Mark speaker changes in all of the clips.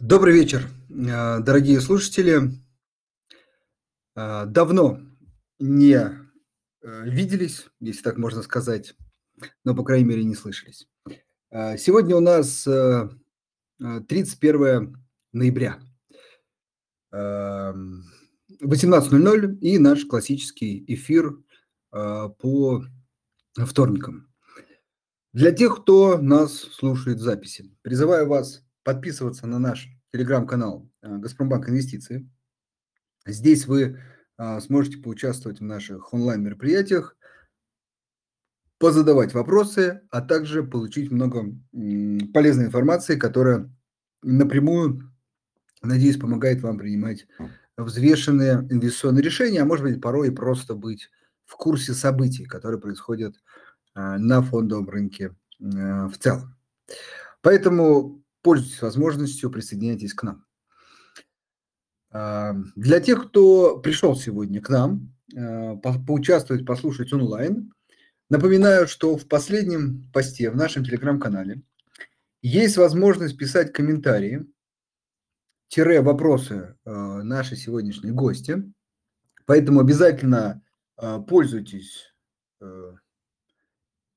Speaker 1: Добрый вечер, э, дорогие слушатели. Э, давно не, э, виделись, если так можно сказать, но, по крайней мере, не слышались. Сегодня у нас, 31 ноября. 18:00 и наш классический эфир, по вторникам. Для тех, кто нас слушает в записи, призываю вас подписываться на наш телеграм-канал э, «Газпромбанк Инвестиции». Здесь вы а, сможете поучаствовать в наших онлайн-мероприятиях, позадавать вопросы, а также получить много полезной информации, которая напрямую, надеюсь, помогает вам принимать взвешенные инвестиционные решения, а может быть, порой просто быть в курсе событий, которые происходят а, на фондовом рынке э, в целом. Поэтому Пользуйтесь возможностью, присоединяйтесь к нам. Для тех, кто пришел сегодня к нам, а, поучаствовать, послушать онлайн, напоминаю, что в последнем посте в нашем телеграм-канале есть возможность писать комментарии, тире вопросы а, нашей сегодняшней гости. Поэтому обязательно пользуйтесь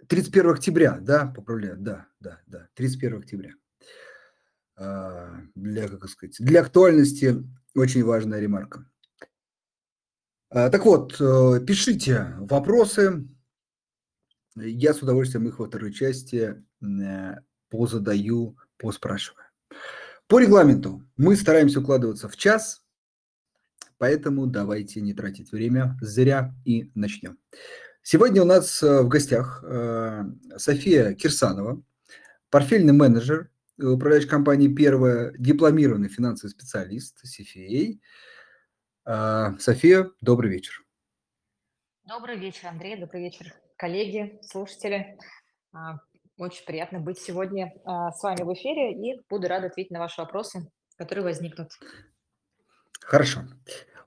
Speaker 1: 31 октября, да, поправляю, да, да, да, 31 октября. А, для, как сказать, для актуальности очень важная ремарка. А, так вот, э, пишите вопросы. Я с удовольствием их во второй части э, позадаю, поспрашиваю. По регламенту мы стараемся укладываться в час, поэтому давайте не тратить время зря и начнем. Сегодня у нас э, в гостях София Кирсанова, портфельный менеджер управляющей компании «Первая», дипломированный финансовый специалист CFA. А, София, добрый вечер.
Speaker 2: Добрый вечер, Андрей, добрый вечер, коллеги, слушатели. А, очень приятно быть сегодня а, с вами в эфире и буду рада ответить на ваши вопросы, которые возникнут.
Speaker 1: Хорошо.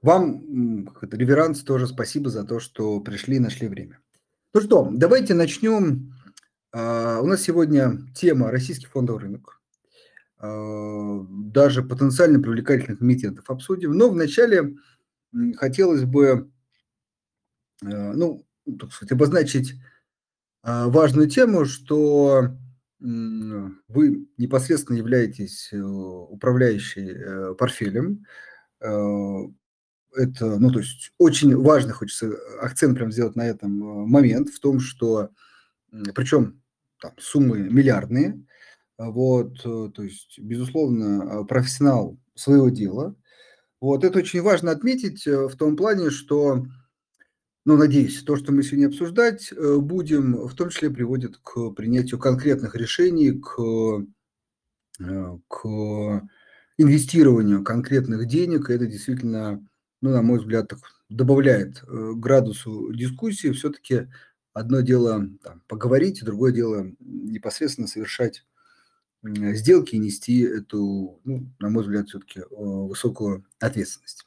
Speaker 1: Вам, реверанс, тоже спасибо за то, что пришли и нашли время. Ну что, давайте начнем. У нас сегодня тема «Российский фондовый рынок». А, даже потенциально привлекательных эмитентов обсудим. Но вначале хотелось бы, а, ну, так сказать, обозначить а, важную тему, что вы непосредственно являетесь э, управляющей э, портфелем. Это, ну, то есть очень важно, хочется акцент прям сделать на этом э, момент, в том, что, причем там суммы миллиардные, вот, э, то есть, безусловно, а, профессионал своего дела. Вот, это очень важно отметить э, в том плане, что, ну, надеюсь, то, что мы сегодня обсуждать э, будем, в том числе приводит к принятию конкретных решений, к, к инвестированию конкретных денег. Это действительно, ну, на мой взгляд, так добавляет градусу дискуссии. Все-таки одно дело там, поговорить, другое дело непосредственно совершать сделки и нести эту, ну, на мой взгляд, все-таки э, высокую ответственность.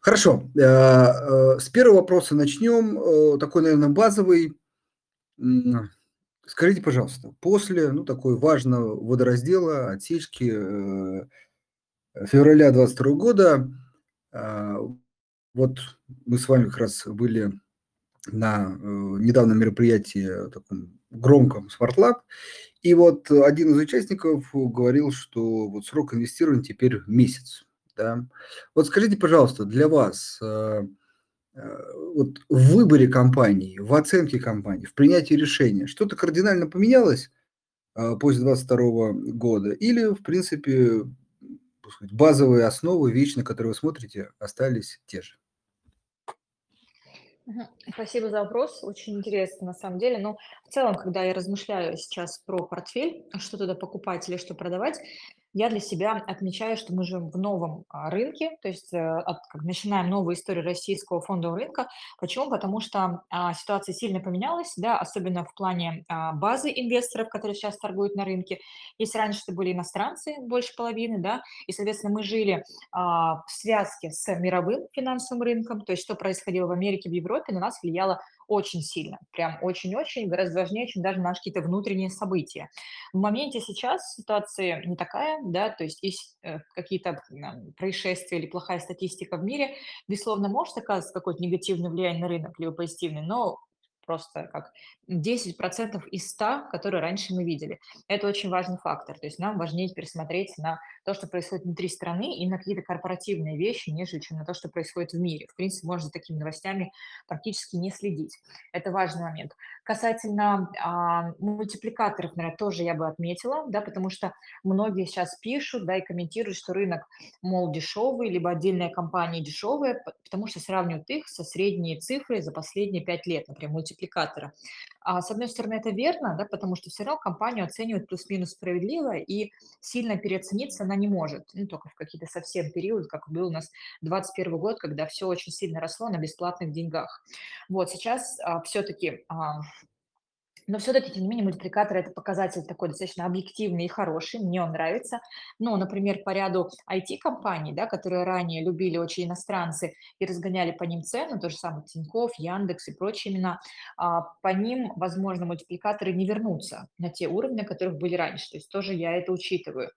Speaker 1: Хорошо, э, э, с первого вопроса начнем, такой, наверное, базовый. Скажите, пожалуйста, после, ну, такой важного водораздела, отсечки февраля 22 года, вот мы с вами как раз были на недавнем мероприятии таком громком Смартлаб, и вот один из участников говорил, что вот срок инвестирования теперь месяц. Да? Вот скажите, пожалуйста, для вас э, э, вот в выборе компании, в оценке компании, в принятии решения что-то кардинально поменялось э, после 2022 года? Или, в принципе, базовые основы, вечно, которые вы смотрите, остались те же?
Speaker 2: Спасибо за вопрос, очень интересно на самом деле. Но в целом, когда я размышляю сейчас про портфель, что туда покупать или что продавать, я для себя отмечаю, что мы живем в новом а, рынке, то есть э, от, как, начинаем новую историю российского фондового рынка. Почему? Потому что а, ситуация сильно поменялась, да, особенно в плане а, базы инвесторов, которые сейчас торгуют на рынке. Если раньше это были иностранцы, больше половины, да, и, соответственно, мы жили а, в связке с мировым финансовым рынком, то есть что происходило в Америке, в Европе, на нас влияло очень сильно, прям очень-очень, гораздо важнее, чем даже наши какие-то внутренние события. В моменте сейчас ситуация не такая, да, то есть есть э, какие-то происшествия или плохая статистика в мире, безусловно, может оказывать какое-то негативное влияние на рынок, либо позитивное, но просто как 10% из 100, которые раньше мы видели. Это очень важный фактор. То есть нам важнее пересмотреть на то, что происходит внутри страны, и на какие-то корпоративные вещи, нежели чем на то, что происходит в мире. В принципе, можно за такими новостями практически не следить. Это важный момент. Касательно а, мультипликаторов, наверное, тоже я бы отметила, да, потому что многие сейчас пишут, да, и комментируют, что рынок, мол, дешевый, либо отдельная компания дешевая, потому что сравнивают их со средней цифрой за последние 5 лет, например, мультипликатора. А, с одной стороны, это верно, да, потому что все равно компанию оценивают плюс-минус справедливо, и сильно переоцениться она не может, ну, только в какие-то совсем периоды, как был у нас 21 год, когда все очень сильно росло на бесплатных деньгах. Вот сейчас а, все-таки а, но все-таки, тем не менее, мультипликатор– это показатель такой достаточно объективный и хороший, мне он нравится. Ну, например, по ряду IT-компаний, да, которые ранее любили очень иностранцы и разгоняли по ним цену, то же самое Тинькофф, Яндекс и прочие имена, а, по ним, возможно, мультипликаторы не вернутся на те уровни, на которых были раньше. То есть тоже я это учитываю.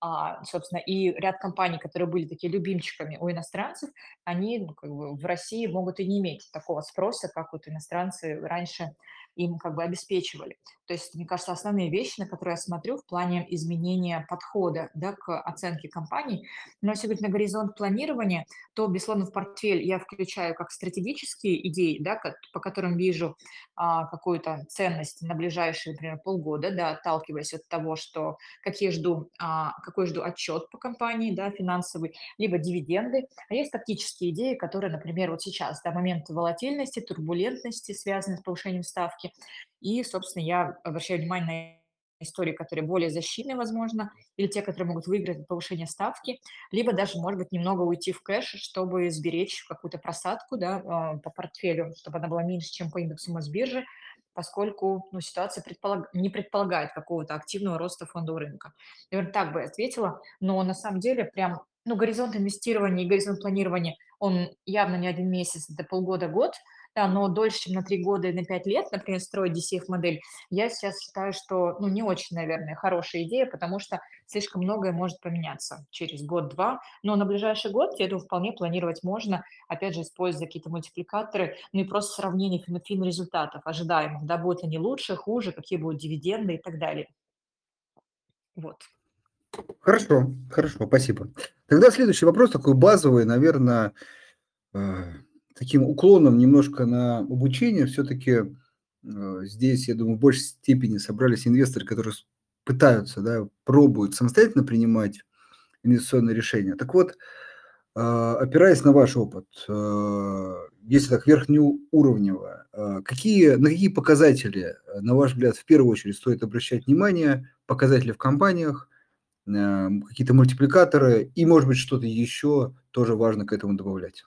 Speaker 2: А, собственно, и ряд компаний, которые были такие любимчиками у иностранцев, они ну, как бы в России могут и не иметь такого спроса, как вот иностранцы раньше им как бы обеспечивали. То есть, мне кажется, основные вещи, на которые я смотрю в плане изменения подхода да, к оценке компаний. Но если говорить на горизонт планирования, то, безусловно, в портфель я включаю как стратегические идеи, да, по которым вижу а, какую-то ценность на ближайшие, например, полгода, да, отталкиваясь от того, что какие жду, а, какой жду отчет по компании, да, финансовый, либо дивиденды. А есть тактические идеи, которые, например, вот сейчас, да, момент волатильности, турбулентности, связанные с повышением ставки, и, собственно, я обращаю внимание на истории, которые более защитные, возможно, или те, которые могут выиграть повышение ставки, либо даже, может быть, немного уйти в кэш, чтобы сберечь какую-то просадку да, а, по портфелю, чтобы она была меньше, чем по индексу Мосбиржи, поскольку ну, ситуация предполаг... не предполагает какого-то активного роста фондового рынка. Наверное, так бы я ответила, но на самом деле прям ну, горизонт инвестирования и горизонт планирования, он явно не один месяц, это полгода-год – да, но дольше, чем на 3 года и на 5 лет, например, строить DCF-модель, я сейчас считаю, что, ну, не очень, наверное, хорошая идея, потому что слишком многое может поменяться через год-два, но на ближайший год, я думаю, вполне планировать можно, опять же, используя какие-то мультипликаторы, ну и просто сравнение фин-результатов ожидаемых, да, будут они лучше, хуже, какие будут дивиденды и так далее. Вот.
Speaker 1: Хорошо, хорошо, спасибо. Тогда следующий вопрос такой базовый, наверное, э, таким уклоном немножко на обучение, все-таки э, здесь, я думаю, в большей степени собрались инвесторы, которые пытаются, да, пробуют самостоятельно принимать инвестиционные решения. Так вот, э, опираясь на ваш опыт, э, если так верхнеуровнево, какие, на какие показатели, на ваш взгляд, в первую очередь стоит обращать внимание, показатели в компаниях, какие-то мультипликаторы и, может быть, что-то еще тоже важно к этому добавлять?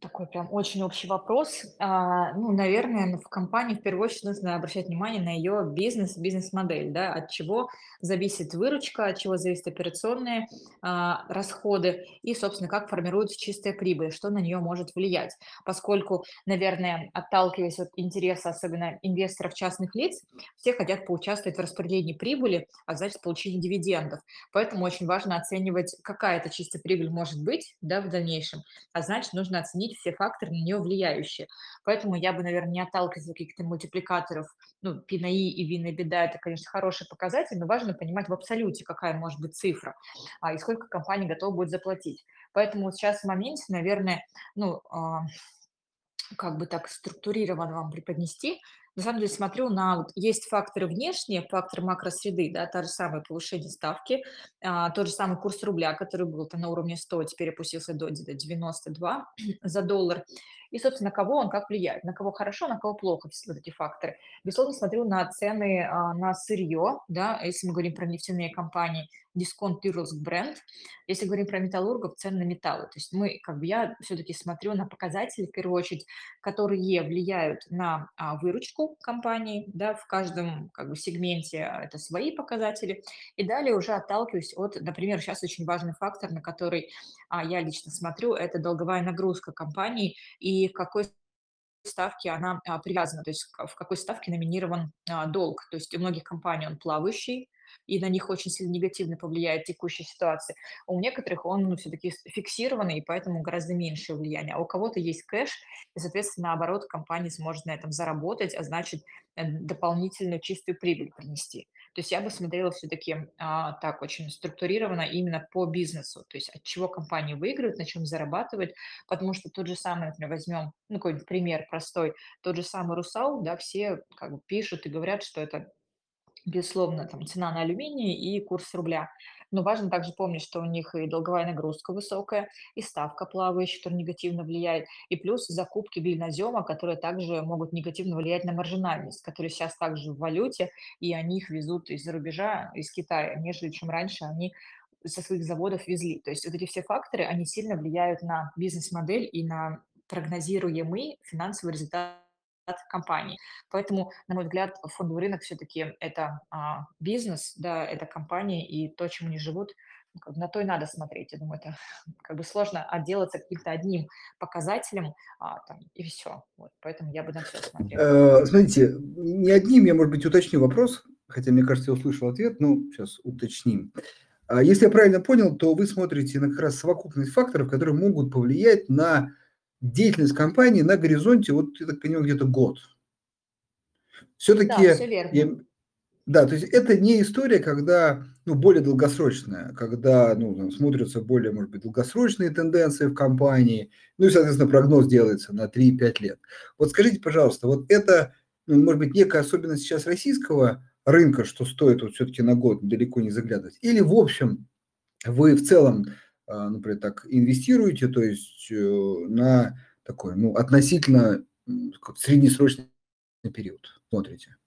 Speaker 2: Такой прям очень общий вопрос. А, ну, наверное, в компании в первую очередь нужно обращать внимание на ее бизнес, бизнес-модель, да, от чего зависит выручка, от чего зависят операционные а, расходы и, собственно, как формируется чистая прибыль, что на нее может влиять. Поскольку, наверное, отталкиваясь от интереса, особенно инвесторов частных лиц, все хотят поучаствовать в распределении прибыли, а значит, получении дивидендов. Поэтому очень важно оценивать, какая это чистая прибыль может быть да, в дальнейшем, а значит, нужно оценить оценить все факторы на нее влияющие. Поэтому я бы, наверное, не отталкивалась от каких-то мультипликаторов. Ну, пинаи и винная беда – это, конечно, хороший показатель, но важно понимать в абсолюте, какая может быть цифра, а, и сколько компания готова будет заплатить. Поэтому сейчас в моменте, наверное, ну, а, как бы так структурированно вам преподнести, на самом деле смотрю на вот есть факторы внешние, фактор макросреды, да, та же самая повышение ставки, а, тот же самый курс рубля, который был -то на уровне 100, теперь опустился до 92 за доллар. И, собственно, на кого он как влияет, на кого хорошо, на кого плохо, все вот эти факторы. Безусловно, смотрю на цены а, на сырье, да, если мы говорим про нефтяные компании, дисконт Тюрлск бренд. Если говорим про металлургов, цены на металлы. То есть мы, как бы я все-таки смотрю на показатели, в первую очередь, которые влияют на а, выручку компании, да, в каждом как бы сегменте это свои показатели. И далее уже отталкиваюсь от, например, сейчас очень важный фактор, на который а, я лично смотрю, это долговая нагрузка компании и какой ставке она а, привязана, то есть в какой ставке номинирован а, долг. То есть у многих компаний он плавающий, и на них очень сильно негативно повлияет текущая ситуация. А У некоторых он ну, все-таки фиксированный, и поэтому гораздо меньше влияния. А у кого-то есть кэш, и, соответственно, наоборот, компания сможет на этом заработать, а значит, э, дополнительную чистую прибыль принести. То есть я бы смотрела все-таки а, так очень структурированно именно по бизнесу, то есть от чего компания выигрывает, на чем зарабатывает, потому что тот же самый, например, возьмем, ну, какой-нибудь пример простой, тот же самый Русал, да, все как бы пишут и говорят, что это Безусловно, там цена на алюминий и курс рубля. Но важно также помнить, что у них и долговая нагрузка высокая, и ставка плавающая, которая негативно влияет, и плюс закупки глинозема, которые также могут негативно влиять на маржинальность, которые сейчас также в валюте, и они их везут из-за рубежа, из Китая, нежели чем раньше они со своих заводов везли. То есть вот эти все факторы, они сильно влияют на бизнес-модель и на прогнозируемый финансовый результат компании. Поэтому, на мой взгляд, фондовый рынок все-таки это а, бизнес, да, это компании, и то, чем они живут, ну, на то и надо смотреть. Я думаю, это как бы сложно отделаться каким-то одним показателем, а, там, и все. Вот, поэтому я бы на все смотрела.
Speaker 1: Э, Смотрите, не одним я, может быть, уточню вопрос, хотя, мне кажется, я услышал ответ, но сейчас уточним. А Если я правильно понял, то вы смотрите на как раз совокупность факторов, которые могут повлиять на деятельность компании на горизонте, вот, я так понимаю, где-то год.
Speaker 2: Да, все
Speaker 1: Все-таки,
Speaker 2: верно.
Speaker 1: да, то есть это не история, когда, ну, более долгосрочная, когда, ну, там смотрятся более, может быть, долгосрочные тенденции в компании, ну и, соответственно, прогноз делается на три-пять лет. Вот скажите, пожалуйста, вот это, ну, может быть, некая особенность сейчас российского рынка, что стоит вот все-таки на год далеко не заглядывать, или в общем вы в целом, например, так инвестируете, то есть э, на такой, ну, относительно среднесрочный период смотрите?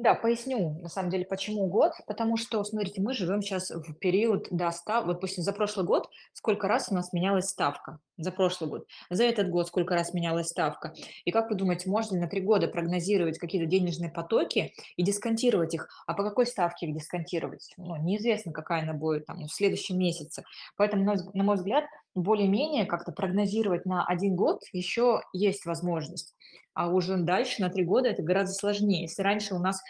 Speaker 2: Да, поясню, на самом деле, почему год. Потому что, смотрите, мы живем сейчас в период до ста вот, допустим, за прошлый год сколько раз у нас менялась ставка? За прошлый год. За этот год сколько раз менялась ставка? И как вы думаете, можно ли на 3 года прогнозировать какие-то денежные потоки и дисконтировать их? А по какой ставке их дисконтировать? Ну, неизвестно, какая она будет там в следующем месяце. Поэтому, на мой взгляд, более-менее как-то прогнозировать на один год еще есть возможность. А уже дальше, на 3 года, это гораздо сложнее. Если раньше у нас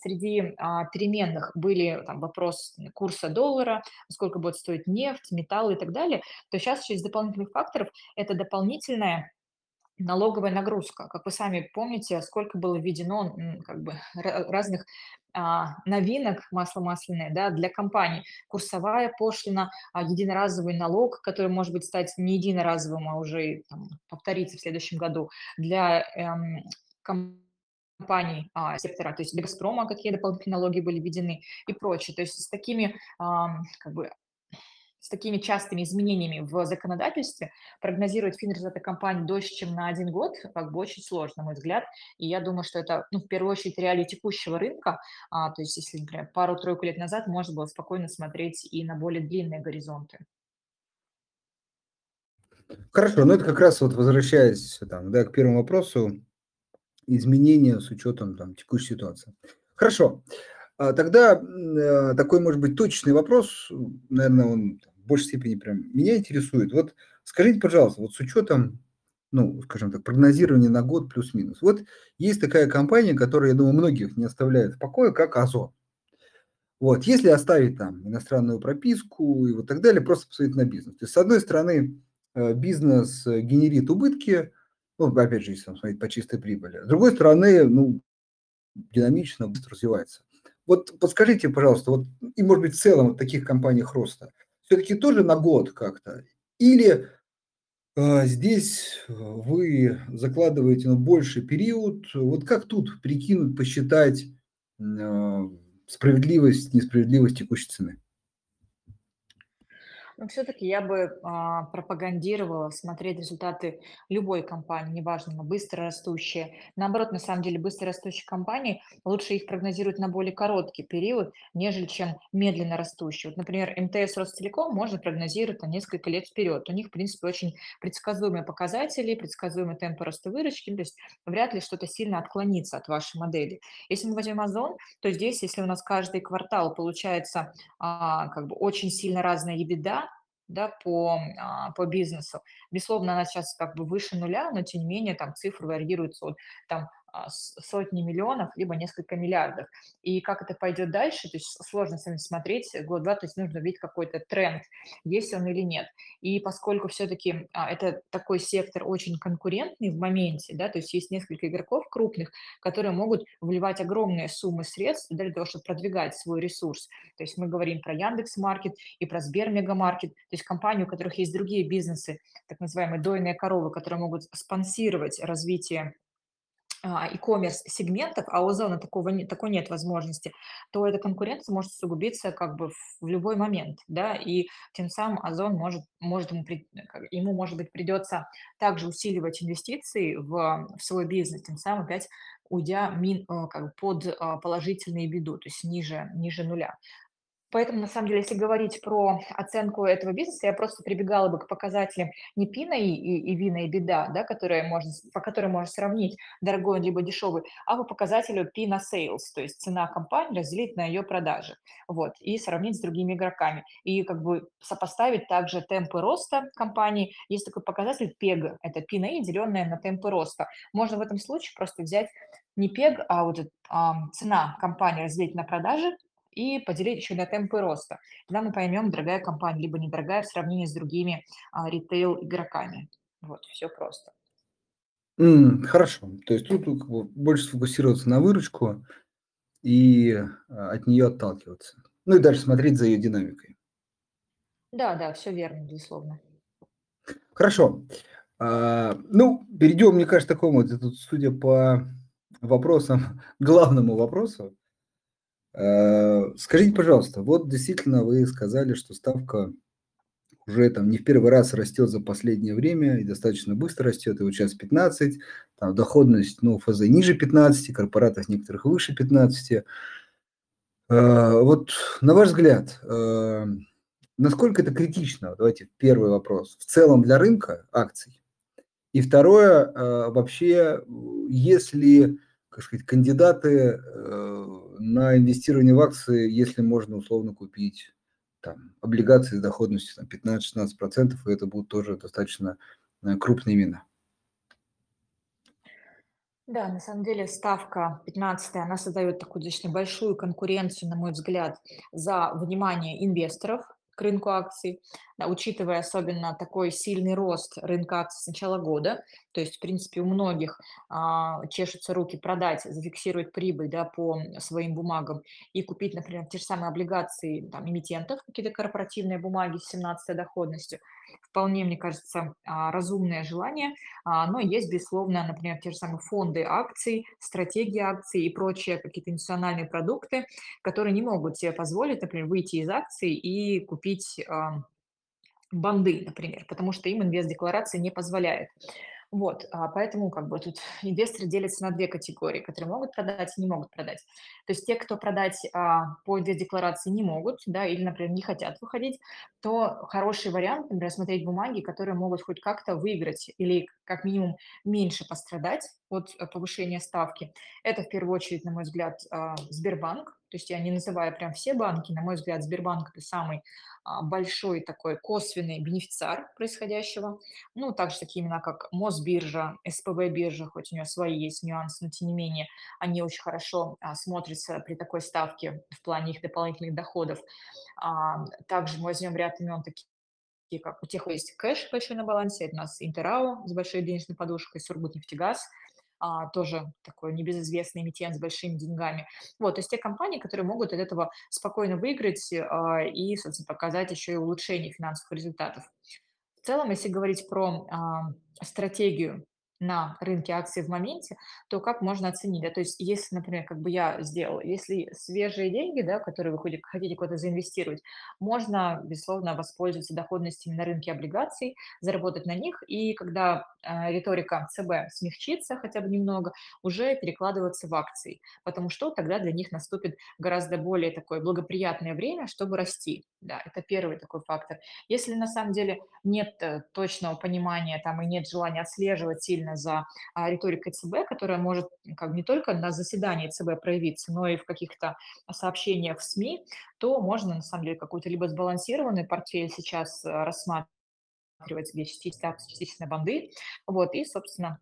Speaker 2: среди а, переменных были там, вопрос курса доллара, сколько будет стоить нефть, металлы и так далее, то сейчас через дополнительных факторов это дополнительная налоговая нагрузка. Как вы сами помните, сколько было введено как бы ра- разных а, новинок масло масляное да, для компаний. Курсовая пошлина, а, единоразовый налог, который может быть стать не единоразовым, а уже там, повториться в следующем году для эм, компаний а, сектора, то есть для «Газпрома» какие дополнительные налоги были введены и прочее. То есть с такими ам, как бы с такими частыми изменениями в законодательстве прогнозировать финрезультаты компании дольше, чем на один год, как бы очень сложно, на мой взгляд. И я думаю, что это, ну, в первую очередь, реалии текущего рынка. А, то есть, если, например, пару-тройку лет назад можно было спокойно смотреть и на более длинные горизонты.
Speaker 1: Хорошо, ну это как раз вот возвращаясь там, да, к первому вопросу, изменения с учетом там текущей ситуации. Хорошо, тогда м, э, такой, может быть, точечный вопрос, наверное, он в большей степени прям меня интересует. Вот скажите, пожалуйста, вот с учетом, ну, скажем так, прогнозирования на год плюс-минус. Вот есть такая компания, которая, я думаю, многих не оставляет в покое, как Озон. Вот, если оставить там иностранную прописку и вот так далее, просто посмотреть на бизнес. То есть, с одной стороны, э, бизнес э, генерит убытки, ну, опять же, если там смотреть по чистой прибыли. С другой стороны, ну, динамично, быстро развивается. Вот подскажите, пожалуйста, вот и, может быть, в целом в таких компаниях роста, все-таки тоже на год как-то? Или э, здесь вы закладываете ну, больший период? Вот как тут прикинуть, посчитать э, справедливость, несправедливость текущей цены?
Speaker 2: Но все-таки я бы а, пропагандировала смотреть результаты любой компании, неважно, она быстро растущие. Наоборот, на самом деле, быстро растущие компании лучше их прогнозировать на более короткий период, нежели чем медленно растущие. Вот, например, МТС Ростелеком можно прогнозировать на несколько лет вперед. У них, в принципе, очень предсказуемые показатели, предсказуемые темпы роста выручки, то есть вряд ли что-то сильно отклонится от вашей модели. Если мы возьмем Озон, то здесь, если у нас каждый квартал получается а, как бы очень сильно разная EBITDA, да, по, а, по бизнесу. Безусловно, она сейчас как бы выше нуля, но тем не менее там цифры варьируются от там сотни миллионов, либо несколько миллиардов. И как это пойдет дальше, то есть сложно с вами смотреть год-два, то есть нужно видеть какой-то тренд, есть он или нет. И поскольку все-таки а, это такой сектор очень конкурентный в моменте, да, то есть есть несколько игроков крупных, которые могут вливать огромные суммы средств для того, чтобы продвигать свой ресурс. То есть мы говорим про Яндекс Маркет и про Сбер Мегамаркет, то есть компании, у которых есть другие бизнесы, так называемые дойные коровы, которые могут спонсировать развитие а, e-commerce сегментов, а у Озона такого не, такой нет возможности, то эта конкуренция может усугубиться как бы в любой момент, да, и тем самым Озон может, может ему, ему, может быть, придется также усиливать инвестиции в, в свой бизнес, тем самым опять уйдя мин, э, как бы под а, положительные беду, то есть ниже, ниже нуля. Поэтому, на самом деле, если говорить про оценку этого бизнеса, я просто прибегала бы к показателям не пина и, и, и вина и беда, да, которые можно, по которым можно сравнить дорогой он либо дешевый, а по показателю пина sales, то есть цена компании разделить на ее продажи, вот, и сравнить с другими игроками. И как бы сопоставить также темпы роста компании. Есть такой показатель PEG, это пина и деленное на темпы роста. Можно в этом случае просто взять не PEG, а вот а, цена компании разделить на продажи, и поделить еще на темпы роста. Тогда мы поймем, дорогая компания, либо недорогая в сравнении с другими а, ритейл-игроками. Вот, все просто.
Speaker 1: М, хорошо. То есть тут как бы больше сфокусироваться на выручку и а, от нее отталкиваться. Ну и дальше смотреть за ее динамикой.
Speaker 2: Да, да, все верно, безусловно.
Speaker 1: Хорошо. А, ну, перейдем, мне кажется, к такому, вот, судя по вопросам, главному вопросу, скажите, пожалуйста, вот действительно вы сказали, что ставка уже там не в первый раз растет за последнее время и достаточно быстро растет, и вот сейчас 15, там доходность, ну, ФЗ ниже 15, корпоратов некоторых выше 15. Э, вот на ваш взгляд, э, насколько это критично? Давайте первый вопрос. В целом для рынка акций. И второе, вообще, если, как сказать, кандидаты на инвестирование в акции, если можно условно купить там, облигации с доходностью там, 15-16%, и это будут тоже достаточно э, крупные имена.
Speaker 2: Да, на самом деле ставка 15 она создает такую достаточно большую конкуренцию, на мой взгляд, за внимание инвесторов, к рынку акций, да, учитывая особенно такой сильный рост рынка акций с начала года. То есть, в принципе, у многих а, чешутся руки продать, зафиксировать прибыль да, по своим бумагам и купить, например, те же самые облигации там, эмитентов, какие-то корпоративные бумаги с 17 доходностью. Вполне, мне кажется, а, разумное желание, а, но есть, безусловно, например, те же самые фонды акций, стратегии акций и прочие какие-то национальные продукты, которые не могут себе позволить, например, выйти из акций и купить банды, например, потому что им инвест-декларация не позволяет. Вот, а поэтому как бы тут инвесторы делятся на две категории, которые могут продать и не могут продать. То есть те, кто продать а, по инвест-декларации не могут, да, или, например, не хотят выходить, то хороший вариант, например, смотреть бумаги, которые могут хоть как-то выиграть или как минимум меньше пострадать от э, повышения ставки. Это в первую очередь, на мой взгляд, а, Сбербанк, то есть я не называю прям все банки, на мой взгляд, Сбербанк – это самый а, большой такой косвенный бенефициар происходящего. Ну, также такие имена, как Мосбиржа, СПБ биржа, хоть у нее свои есть нюансы, но тем не менее они очень хорошо а, смотрятся при такой ставке в плане их дополнительных доходов. Также мы возьмем ряд имен таких как у тех, есть кэш большой на балансе, это у нас Интерао с большой денежной подушкой, Сургутнефтегаз – а, тоже такой небезызвестный эмитент с большими деньгами. Вот, то есть те компании, которые могут от этого спокойно выиграть а, и, собственно, показать еще и улучшение финансовых результатов. В целом, если говорить про а, стратегию на рынке акций в моменте, то как можно оценить, да, то есть если, например, как бы я сделала, если свежие деньги, да, которые вы хотите, хотите куда-то заинвестировать, можно, безусловно, воспользоваться доходностями на рынке облигаций, заработать на них, и когда э, риторика ЦБ смягчится хотя бы немного, уже перекладываться в акции, потому что тогда для них наступит гораздо более такое благоприятное время, чтобы расти. Да, это первый такой фактор. Если на самом деле нет э, точного понимания там и нет желания отслеживать сильно за а, риторикой ЦБ, которая может как не только на заседании ЦБ проявиться, но и в каких-то сообщениях в СМИ, то можно на самом деле какой-то либо сбалансированный портфель сейчас э, рассматривать, где частично частично банды, вот, и, собственно,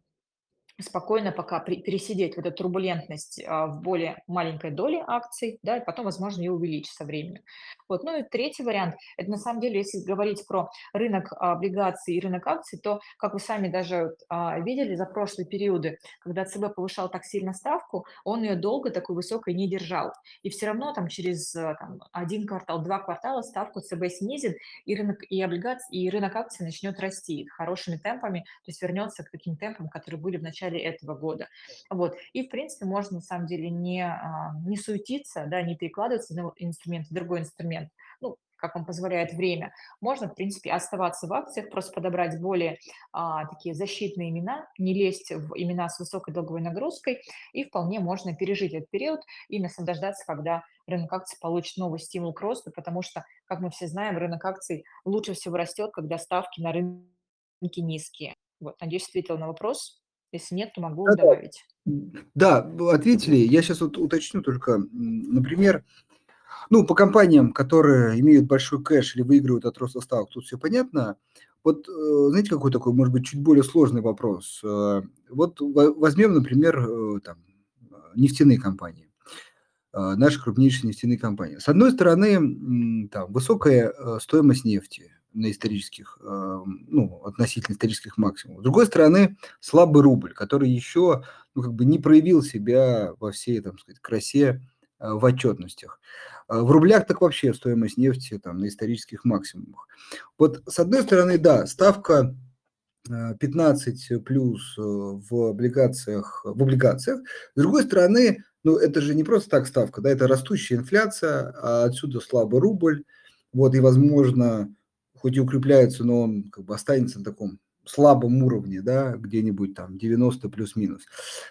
Speaker 2: спокойно пока пересидеть вот эту турбулентность а, в более маленькой доле акций, да, и потом, возможно, ее увеличить со временем. Вот. Ну и третий вариант, это на самом деле, если говорить про рынок облигаций и рынок акций, то, как вы сами даже а, видели за прошлые периоды, когда ЦБ повышал так сильно ставку, он ее долго такой высокой не держал. И все равно там через а, там, один квартал, два квартала ставку ЦБ снизит, и рынок и облигаций, и рынок акций начнет расти хорошими темпами, то есть вернется к таким темпам, которые были в начале этого года. Вот. И, в принципе, можно, на самом деле, не, а, не суетиться, да, не перекладываться на инструмент другой инструмент, ну, как вам позволяет время, можно, в принципе, оставаться в акциях, просто подобрать более а, такие защитные имена, не лезть в имена с высокой долговой нагрузкой, и вполне можно пережить этот период и наслаждаться, когда рынок акций получит новый стимул к росту, потому что, как мы все знаем, рынок акций лучше всего растет, когда ставки на рынке низкие. Вот, надеюсь, ответила на вопрос. Если нет, то могу
Speaker 1: Да-да.
Speaker 2: добавить.
Speaker 1: Да, ответили. Я сейчас вот уточню только, например, ну, по компаниям, которые имеют большой кэш или выигрывают от роста ставок, тут все понятно. Вот, э, знаете, какой такой, может быть, чуть более сложный вопрос? Э, вот во возьмем, например, э, там, нефтяные компании, наши крупнейшие нефтяные компании. С одной стороны, там высокая, стоимость нефти на исторических, э, ну, относительно исторических максимумов. С другой стороны, слабый рубль, который еще, ну, как бы не проявил себя во всей, там сказать, красе, э, в отчетностях. А в рублях так вообще стоимость нефти там на исторических максимумах. Вот с одной стороны, да, ставка э, 15 плюс э, в облигациях, в облигациях. С другой стороны, ну это же не просто так ставка, да, это растущая инфляция, а отсюда слабый рубль. Вот и, возможно, хоть и укрепляется, но он как бы останется на таком слабом уровне, да, где-нибудь там 90 плюс-минус.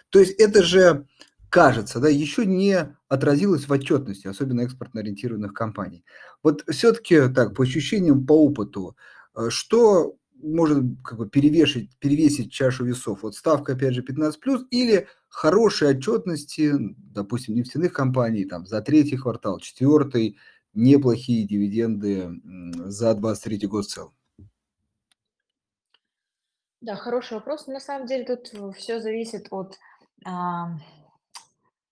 Speaker 1: То есть это же кажется, да, еще не отразилось в отчетности, особенно экспортно-ориентированных компаний. Вот все-таки так, по ощущениям, по опыту, э, что может как бы перевешить, перевесить чашу весов? Вот ставка, опять же, 15 плюс или хорошие отчетности, допустим, нефтяных компаний там за третий квартал, четвертый, неплохие дивиденды за 23 год в целом.
Speaker 2: Да, хороший вопрос. На самом деле тут все зависит от а,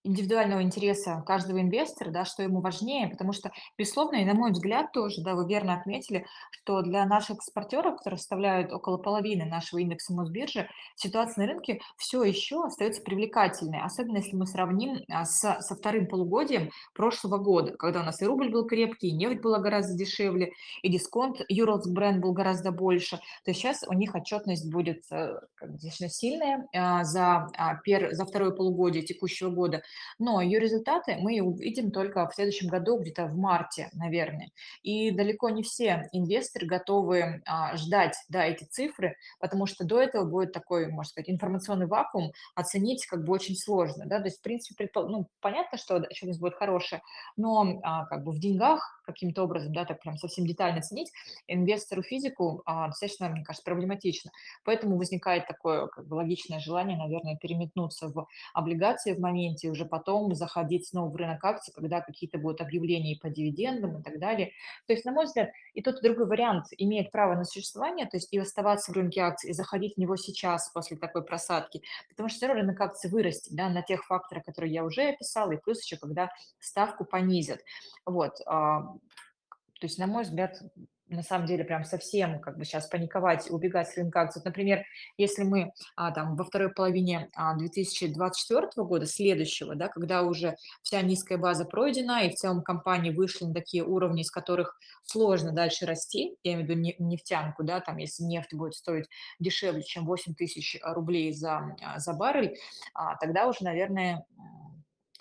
Speaker 2: индивидуального интереса каждого инвестора, да, что ему важнее, потому что, безусловно, и на мой взгляд тоже, да, вы верно отметили, что для наших экспортеров, которые составляют около половины нашего индекса Мосбиржи, ситуация на рынке все еще остается привлекательной, особенно если мы сравним а, с, со вторым полугодием прошлого года, когда у нас и рубль был крепкий, и нефть была гораздо дешевле, и дисконт Urals бренд был гораздо больше. То сейчас у них отчетность будет э, достаточно сильная а, за, а, за второе полугодие текущего года, но ее результаты мы увидим только в следующем году, где-то в марте, наверное. И далеко не все инвесторы готовы а, ждать да, эти цифры, потому что до этого будет такой, можно сказать, информационный вакуум, оценить как бы очень сложно. Да? То есть, в принципе, предпол... ну, понятно, что отчетность будет хорошая, но а, как бы в деньгах каким-то образом, да, так прям совсем детально оценить, инвестору физику а, достаточно, мне кажется, проблематично. Поэтому возникает такое как бы логичное желание, наверное, переметнуться в облигации в моменте, уже потом заходить снова в рынок акций, когда какие-то будут объявления по дивидендам и так далее. То есть, на мой взгляд, и тот, и другой вариант имеет право на существование, то есть и оставаться в рынке акций, и заходить в него сейчас после такой просадки, потому что все равно рынок акций вырастет да, на тех факторах, которые я уже описала, и плюс еще когда ставку понизят. Вот. а, То есть, на мой взгляд, на самом деле прям совсем как бы сейчас паниковать, убегать с рынка акций. Вот, например, если мы а, там во второй половине а, 2024 года, следующего, да, когда уже вся низкая база пройдена, и в целом компании вышли на такие уровни, из которых сложно дальше расти, я имею в виду не- нефтянку, да, там, если нефть будет стоить дешевле, чем 8 тысяч рублей за, а, за баррель, а, тогда уже, наверное,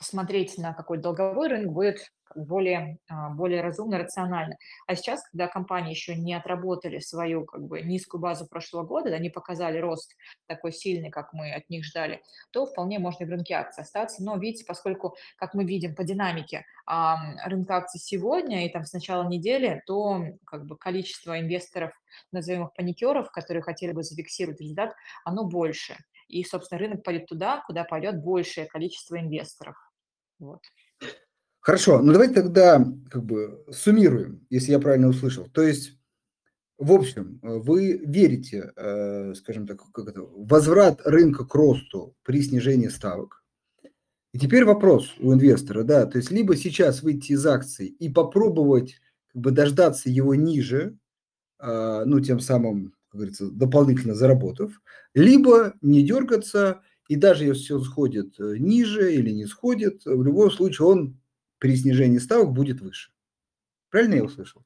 Speaker 2: посмотреть на какой долговой рынок будет более, а, более разумно, рационально. А сейчас, когда компании еще не отработали свою как бы низкую базу прошлого года, да, показали рост такой сильный, как мы от них ждали, то вполне можно и в рынке акций остаться. Но видите, поскольку, как мы видим по динамике а, рынка акций сегодня и там с начала недели, то как бы количество инвесторов, назовем их паникеров, которые хотели бы зафиксировать результат, оно больше. И, собственно, рынок пойдет туда, куда пойдет большее количество инвесторов. Вот.
Speaker 1: Хорошо, ну давайте тогда как бы суммируем, если я правильно услышал. То есть, в общем, вы верите, э, скажем так, как это, возврат рынка к росту при снижении ставок. И теперь вопрос у инвестора, да, то есть либо сейчас выйти из акций и попробовать как бы дождаться его ниже, э, ну тем самым, как говорится, дополнительно заработав, либо не дергаться и даже если он сходит э, ниже или не сходит, в любом случае он при снижении ставок будет выше. Правильно я услышал?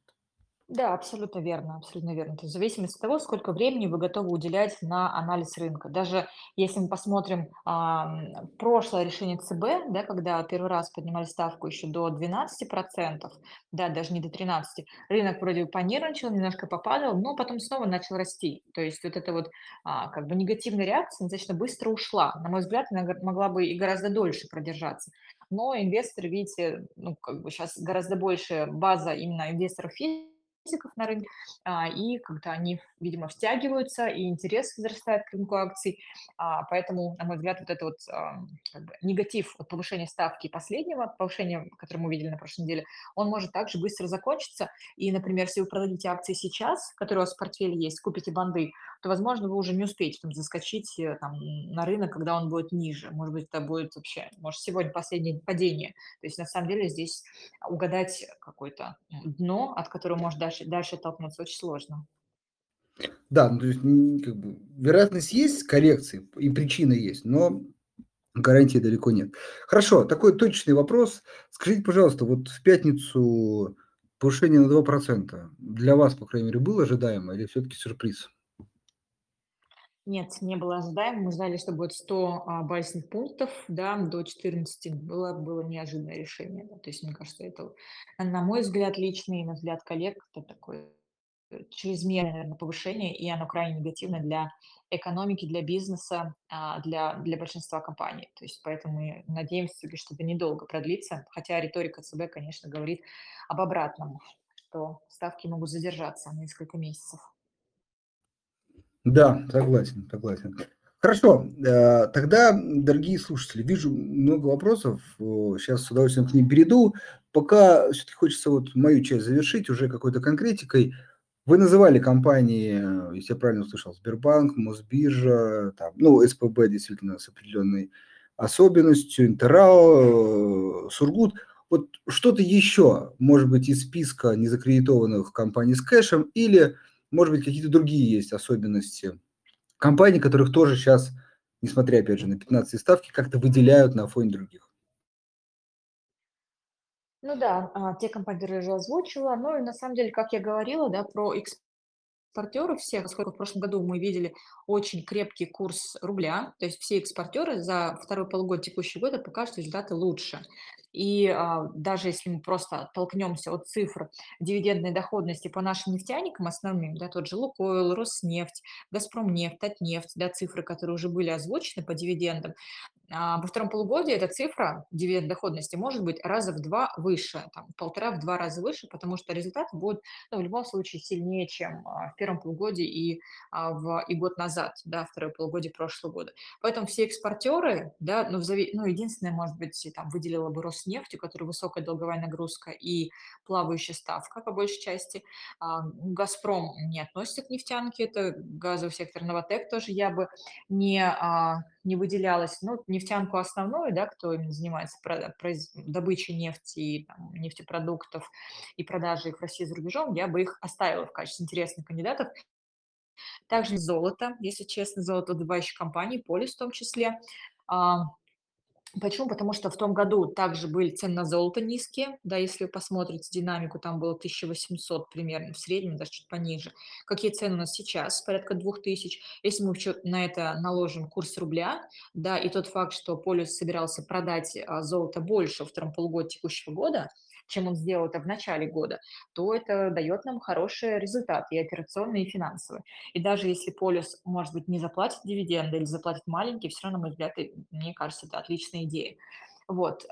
Speaker 2: Да, абсолютно верно, абсолютно верно. То есть в зависимости от того, сколько времени вы готовы уделять на анализ рынка. Даже если мы посмотрим а, прошлое решение ЦБ, да, когда первый раз поднимали ставку еще до 12%, да, даже не до 13%, рынок вроде бы понервничал, немножко попадал, но потом снова начал расти. То есть вот эта вот а, как бы негативная реакция достаточно быстро ушла. На мой взгляд, она могла бы и гораздо дольше продержаться. Но инвесторы, видите, ну, как бы сейчас гораздо больше база именно инвесторов физиков, физиков на рынке, а, и когда они, видимо, втягиваются, и интерес возрастает к рынку акций. А, поэтому, на мой взгляд, вот это вот как бы, негатив от повышения ставки последнего, повышения, которое мы видели на прошлой неделе, он может также быстро закончиться. И, например, если вы продадите акции сейчас, которые у вас в портфеле есть, купите банды, то, возможно, вы уже не успеете там, заскочить э, там, на рынок, когда он будет ниже. Может быть, это будет вообще, может, сегодня последнее падение. То есть, на самом деле, здесь угадать какое-то дно, от которого может дальше, дальше толкнуться, очень сложно.
Speaker 1: Да, ну, то есть, как бы, вероятность есть коррекции, и причина есть, но гарантии далеко нет. Хорошо, такой точный вопрос. Скажите, пожалуйста, вот в пятницу повышение на 2% для вас, по крайней мере, было ожидаемо или все-таки сюрприз?
Speaker 2: Нет, не было ожидаемо. Мы ждали, что будет 100 а, базисных пунктов, да, до 14 было, было неожиданное решение. Да. То есть, мне кажется, это, на мой взгляд, личный, на взгляд коллег, это такое чрезмерное наверное, повышение, и оно крайне негативно для экономики, для бизнеса, а, для, для большинства компаний. То есть поэтому мы надеемся, что это недолго продлится, хотя риторика ЦБ, конечно, говорит об обратном, что ставки могут задержаться на несколько месяцев.
Speaker 1: Да, согласен, согласен. Хорошо, э, тогда, дорогие слушатели, вижу много вопросов, сейчас с удовольствием к ним перейду. Пока все-таки хочется вот мою часть завершить уже какой-то конкретикой. Вы называли компании, если я правильно услышал, Сбербанк, Мосбиржа, там, ну, СПБ действительно с определенной особенностью, Интерал, э, Сургут. Вот что-то еще, может быть, из списка незакредитованных компаний с кэшем или может быть, какие-то другие есть особенности компаний, которых тоже сейчас, несмотря, опять же, на 15 ставки, как-то выделяют на фоне других.
Speaker 2: Ну да, а, те компании, которые я уже озвучила. Ну и на самом деле, как я говорила, да, про экспортеров всех, поскольку в прошлом году мы видели очень крепкий курс рубля, то есть все экспортеры за второй полугодие текущего года покажут результаты лучше. И а, даже если мы просто оттолкнемся от цифр дивидендной доходности по нашим нефтяникам основным, да, тот же Лукойл, Роснефть, Газпромнефть, Татнефть, да, цифры, которые уже были озвучены по дивидендам, во втором полугодии эта цифра дивидend доходности может быть раза в два выше, там, полтора-в два раза выше, потому что результаты будут ну, в любом случае сильнее, чем а, в первом полугодии и, а, в, и год назад, да, второе полугодие прошлого года. Поэтому все экспортеры, да, ну, в зави... ну единственное, может быть, там выделила бы Роснефть, у которой высокая долговая нагрузка и плавающая ставка по большей части. Газпром не относится к нефтянке, это газовый сектор Новотек тоже я бы не не выделялась, ну, нефтянку основную, да, кто именно занимается добычей нефти там, нефтепродуктов и продажей их в России за рубежом, я бы их оставила в качестве интересных кандидатов. Также золото, если честно, золото добывающих компаний, полис в том числе. Почему? Потому что в том году также были цены на золото низкие. Да, если вы посмотрите динамику, там было 1800 примерно в среднем, даже чуть пониже. Какие цены у нас сейчас? Порядка 2000. Если мы на это наложим курс рубля, да, и тот факт, что Полюс собирался продать а, золото больше во втором полугодии текущего года, чем он сделал это в начале года, то это дает нам хороший результат и операционный, и финансовый. И даже если полюс, может быть, не заплатит дивиденды или заплатит маленький, все равно, на мой взгляд, мне кажется, это отличная идея. Вот,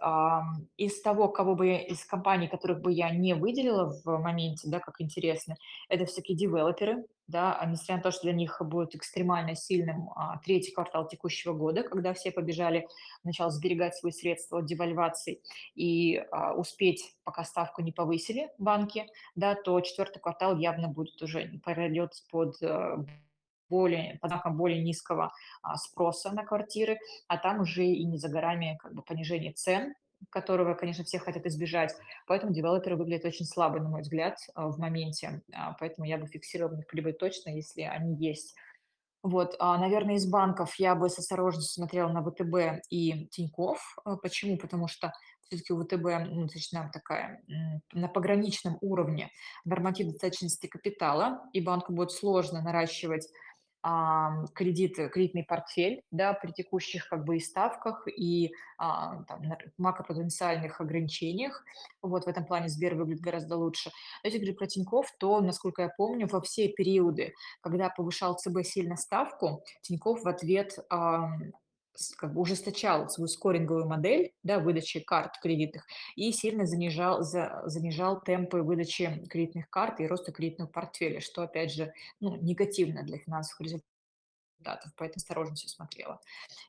Speaker 2: из того, кого бы из компаний, которых бы я не выделила в моменте, да, как интересно, это все-таки девелоперы, да, а несмотря на то, что для них будет экстремально сильным а, третий квартал текущего года, когда все побежали сначала сберегать свои средства от девальвации и а, успеть, пока ставку не повысили банки, да, то четвертый квартал явно будет уже пройдет под а, более, под знаком более низкого а, спроса на квартиры, а там уже и не за горами как бы понижение цен, которого, конечно, все хотят избежать. Поэтому девелоперы выглядят очень слабо, на мой взгляд, а, в моменте. А, поэтому я бы фиксировала их прибыль точно, если они есть. Вот, а, наверное, из банков я бы с осторожностью смотрела на ВТБ и Тинькофф. Почему? Потому что все-таки у ВТБ ну, достаточно такая на пограничном уровне норматив достаточности капитала, и банку будет сложно наращивать кредит, кредитный портфель, да, при текущих как бы и ставках, и а, там, макропотенциальных ограничениях. Вот в этом плане Сбер выглядит гораздо лучше. Если говорить про Тинькофф, то, насколько я помню, во все периоды, когда повышал ЦБ сильно ставку, Тинькофф в ответ как бы ужесточал свою скоринговую модель да, выдачи карт кредитных и сильно занижал, за, занижал темпы выдачи кредитных карт и роста кредитного портфеля, что, опять же, ну, негативно для финансовых результатов результатов, поэтому все смотрела.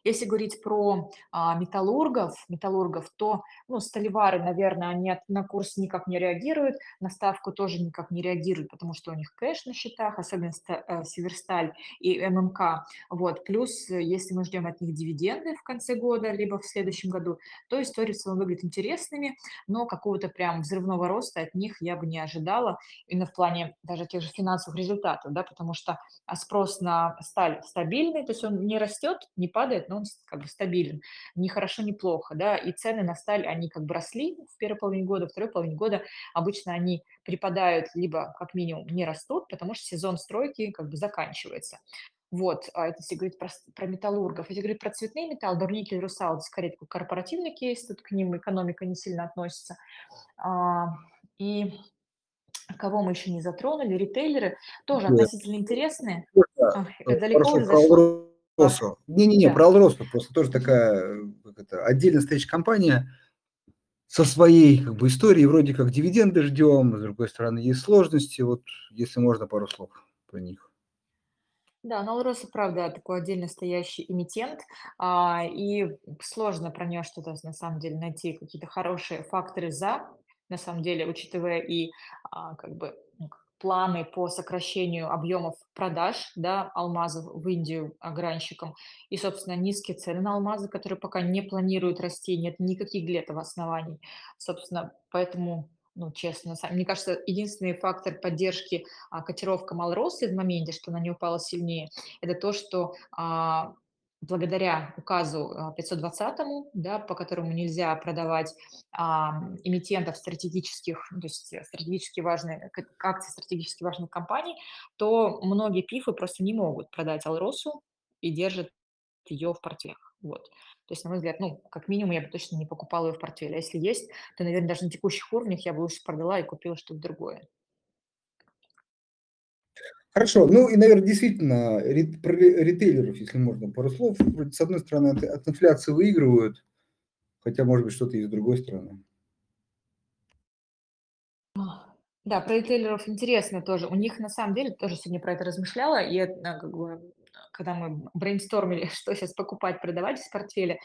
Speaker 2: Если говорить про а, металлургов, металлургов, то ну, столевары, наверное, они от, на курс никак не реагируют, на ставку тоже никак не реагируют, потому что у них кэш на счетах, особенно э, Северсталь и ММК. Вот. Плюс, если мы ждем от них дивиденды в конце года, либо в следующем году, то истории в целом выглядят интересными, но какого-то прям взрывного роста от них я бы не ожидала, именно в плане даже тех же финансовых результатов, да, потому что спрос на сталь стабильный, то есть он не растет, не падает, но он как бы стабилен, ни хорошо, ни плохо, да, и цены на сталь, они как бы росли в первой половине года, в второй половине года обычно они припадают, либо как минимум не растут, потому что сезон стройки как бы заканчивается. Вот, а это если говорить про, про металлургов. Если говорить про цветные металлы, Дорникель, Русал, скорее такой корпоративный кейс, тут к ним экономика не сильно относится. А, и кого мы еще не затронули, ритейлеры, тоже относительно интересные.
Speaker 1: Э, далеко. Не-не-не, да. про Алросу просто тоже такая как это, отдельная стоящая компания со своей как бы историей, вроде как дивиденды ждем, с другой стороны есть сложности, вот если можно пару слов про них.
Speaker 2: Да, но Алроса, правда, такой отдельно стоящий эмитент, а, и сложно про нее что-то на самом деле найти, какие-то хорошие факторы за, на самом деле, учитывая и а, как бы ну, планы по сокращению объемов продаж да, алмазов в Индию огранщикам и, собственно, низкие цены на алмазы, которые пока не планируют расти, нет никаких для этого оснований. Собственно, поэтому ну, честно, мне кажется, единственный фактор поддержки а, котировка Малросы в моменте, что она не упала сильнее, это то, что а, благодаря указу 520, а, да, по которому нельзя продавать а, эмитентов стратегических, ну, то есть стратегически важные, акции стратегически важных компаний, то многие пифы просто не могут продать Алросу и держат ее в портфелях. Вот. То есть, на мой взгляд, ну, как минимум, я бы точно не покупала ее в портфеле. А если есть, то, наверное, даже на текущих уровнях я бы лучше продала и купила что-то другое.
Speaker 1: Хорошо, ну и, наверное, действительно, про ритейлеров, если можно, пару слов. С одной стороны, от, от инфляции выигрывают, хотя, может быть, что-то и с другой стороны.
Speaker 2: Да, про ритейлеров интересно тоже. У них, на самом деле, тоже сегодня про это размышляла, и как бы, когда мы брейнстормили, что сейчас покупать, продавать из портфеля,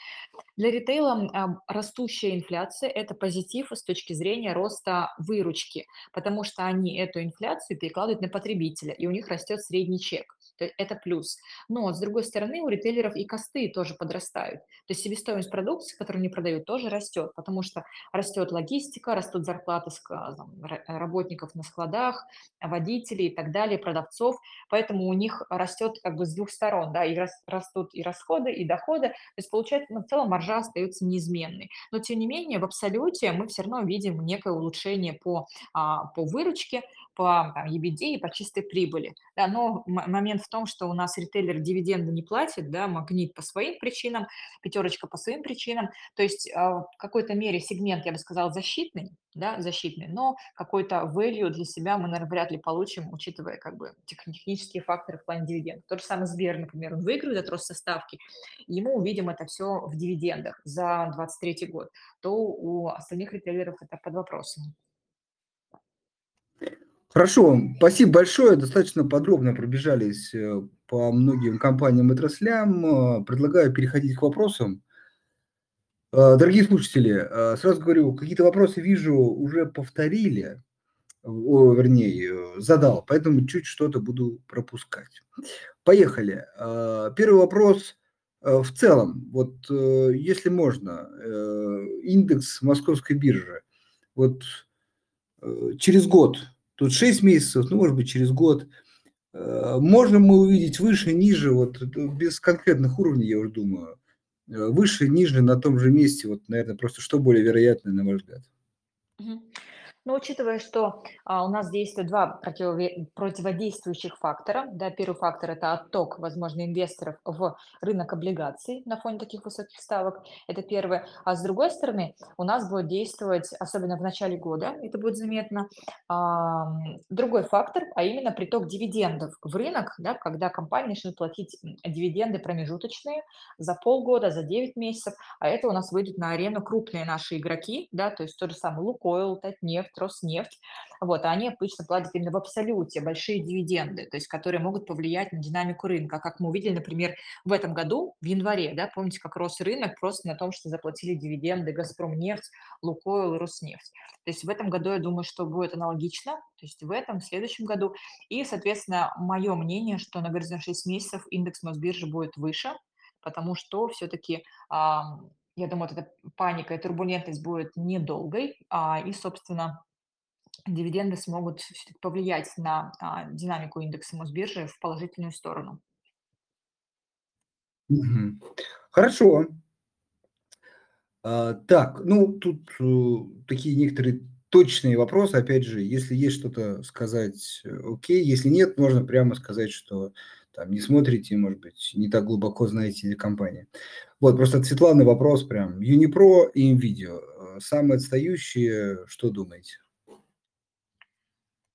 Speaker 2: для ритейла а, растущая инфляция– это позитив с точки зрения роста выручки, потому что они эту инфляцию перекладывают на потребителя, и у них растет средний чек. Это плюс. Но, с другой стороны, у ритейлеров и косты тоже подрастают. То есть себестоимость продукции, которую они продают, тоже растет, потому что растет логистика, растут зарплаты там, работников на складах, водителей и так далее, продавцов. Поэтому у них растет как бы сдвиг двух сторон, да, и рас растут и расходы, и доходы. То есть получается, ну, в целом маржа остается неизменной. Но тем не менее, в абсолюте мы все равно видим некое улучшение по, а, по выручке, по там, EBITDA и по чистой прибыли. Да, но момент в том, что у нас ритейлер дивиденды не платит, да, Магнит по своим причинам, пятерочка по своим причинам. То есть а, в какой-то мере сегмент, я бы сказала, защитный, да, защитный, но какой-то value для себя мы, наверное, вряд ли получим, учитывая как бы технические факторы в плане дивидендов. Тот же самый Сбер, например, он выигрывает от роста ставки, мы увидим это все в дивидендах за 2023 год, то у остальных ритейлеров это под вопросом.
Speaker 1: Хорошо, спасибо большое. Достаточно подробно пробежались э, по многим компаниям и отраслям. Э, предлагаю переходить к вопросам. Э, дорогие слушатели, сразу говорю, какие-то вопросы вижу уже повторили, о, вернее, задал, поэтому чуть что-то буду пропускать. Поехали. Первый вопрос в целом, вот если можно, индекс московской биржи, вот через год Тут 6 месяцев, ну, может быть, через год. Э, можем мы увидеть выше, ниже, вот без конкретных уровней, я уже думаю. Э, выше, ниже, на том же месте, вот, наверное, просто что более вероятно, на мой взгляд.
Speaker 2: Но учитывая, что а, у нас действуют два противове- противодействующих фактора, да, первый фактор– это отток, возможно, инвесторов в рынок облигаций на фоне таких высоких ставок, это первое. А с другой стороны, у нас будет действовать, особенно в начале года, это будет заметно, а, другой фактор, а именно приток дивидендов в рынок, да, когда компании начнут платить дивиденды промежуточные за полгода, за 9 месяцев, а это у нас выйдут на арену крупные наши игроки, да, то есть тот же самый Лукойл, Татнефть, нефть, Роснефть, вот, а они обычно платят именно в абсолюте большие дивиденды, то есть которые могут повлиять на динамику рынка, как мы увидели, например, в этом году, в январе, да, помните, как рос рынок просто на том, что заплатили дивиденды Газпромнефть, Лукойл, Роснефть. То есть в этом году я думаю, что будет аналогично, то есть в этом, в следующем году. И, соответственно, мое мнение, что на горизонте 6 месяцев индекс Мосбиржи будет выше, потому что все-таки я думаю, вот эта паника и турбулентность будет недолгой, а, и, собственно, дивиденды смогут повлиять на а, динамику индекса Мосбиржи в положительную сторону.
Speaker 1: Хорошо. А, так, ну, тут э, такие некоторые точные вопросы. Опять же, если есть что-то сказать, э, окей. Если нет, можно прямо сказать, что там не смотрите, может быть, не так глубоко знаете компании. Вот, просто от Светланы вопрос прям. Юнипро и NVIDIA. Э, самые отстающие, что думаете?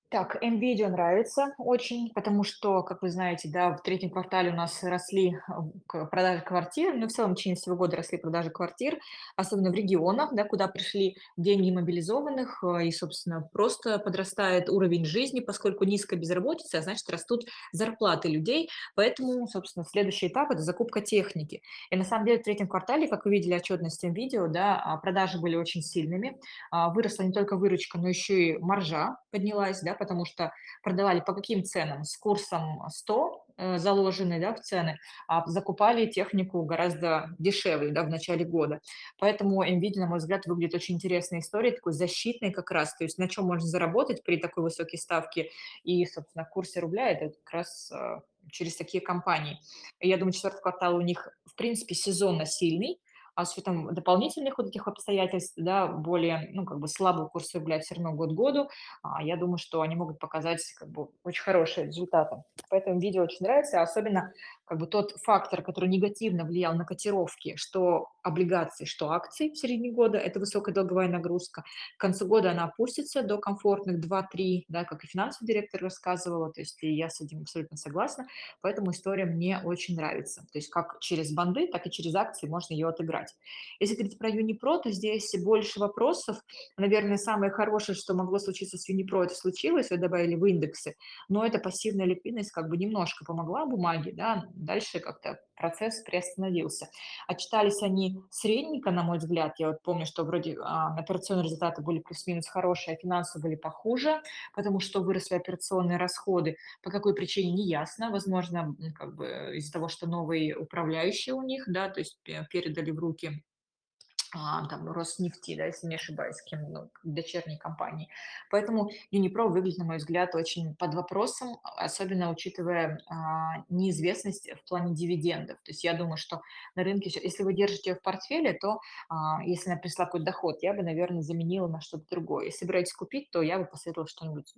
Speaker 2: Так, NVIDIA нравится очень, потому что, как вы знаете, да, в третьем квартале у нас росли э, продажи квартир, ну, в целом в течение всего года росли продажи квартир, особенно в регионах, да, куда пришли деньги мобилизованных, э, и, собственно, просто подрастает уровень жизни, поскольку низкая безработица, а значит, растут зарплаты людей, поэтому, собственно, следующий этап– это закупка техники. И на самом деле в третьем квартале, как вы видели отчетность NVIDIA, да, а, продажи были очень сильными, а, выросла не только выручка, но еще и маржа поднялась, да, потому что продавали по каким ценам? С курсом 100 э, заложенный да, в цены, а закупали технику гораздо дешевле да, в начале года. Поэтому NVIDIA, на мой взгляд, выглядит очень интересной историей, такой защитной как раз, то есть на чем можно заработать при такой высокой ставке и, собственно, курсе рубля, это как раз э, через такие компании. Я думаю, четвертый квартал у них, в принципе, сезонно сильный, а с учетом дополнительных вот этих обстоятельств, да, более, ну, как бы слабый курс рубля все равно год году, а, я думаю, что они могут показать как бы очень хорошие результаты. Поэтому видео очень нравится, особенно как бы тот фактор, который негативно влиял на котировки, что облигаций, что акций в середине года, это высокая долговая нагрузка. К концу года она опустится до комфортных 2-3, да, как и финансовый директор рассказывала, то есть я с этим абсолютно согласна, поэтому история мне очень нравится. То есть как через банды, так и через акции можно ее отыграть. Если говорить про Юнипро, то здесь больше вопросов. Наверное, самое хорошее, что могло случиться с Юнипро, это случилось, вы добавили в индексы, но эта пассивная ликвидность как бы немножко помогла бумаге, да, дальше как-то процесс приостановился. Отчитались они средненько, на мой взгляд. Я вот помню, что вроде а, операционные результаты были плюс-минус хорошие, а финансы были похуже, потому что выросли операционные расходы. По какой причине, не ясно. Возможно, как бы из-за того, что новые управляющие у них, да, то есть передали в руки а, там Роснефти, да, если не ошибаюсь, кем, ну, дочерней компании. Поэтому Юнипро выглядит, на мой взгляд, очень под вопросом, особенно учитывая а, неизвестность в плане дивидендов. То есть я думаю, что на рынке, если вы держите ее в портфеле, то а, если она принесла какой-то доход, я бы, наверное, заменила на что-то другое. Если собираетесь купить, то я бы посоветовала что-нибудь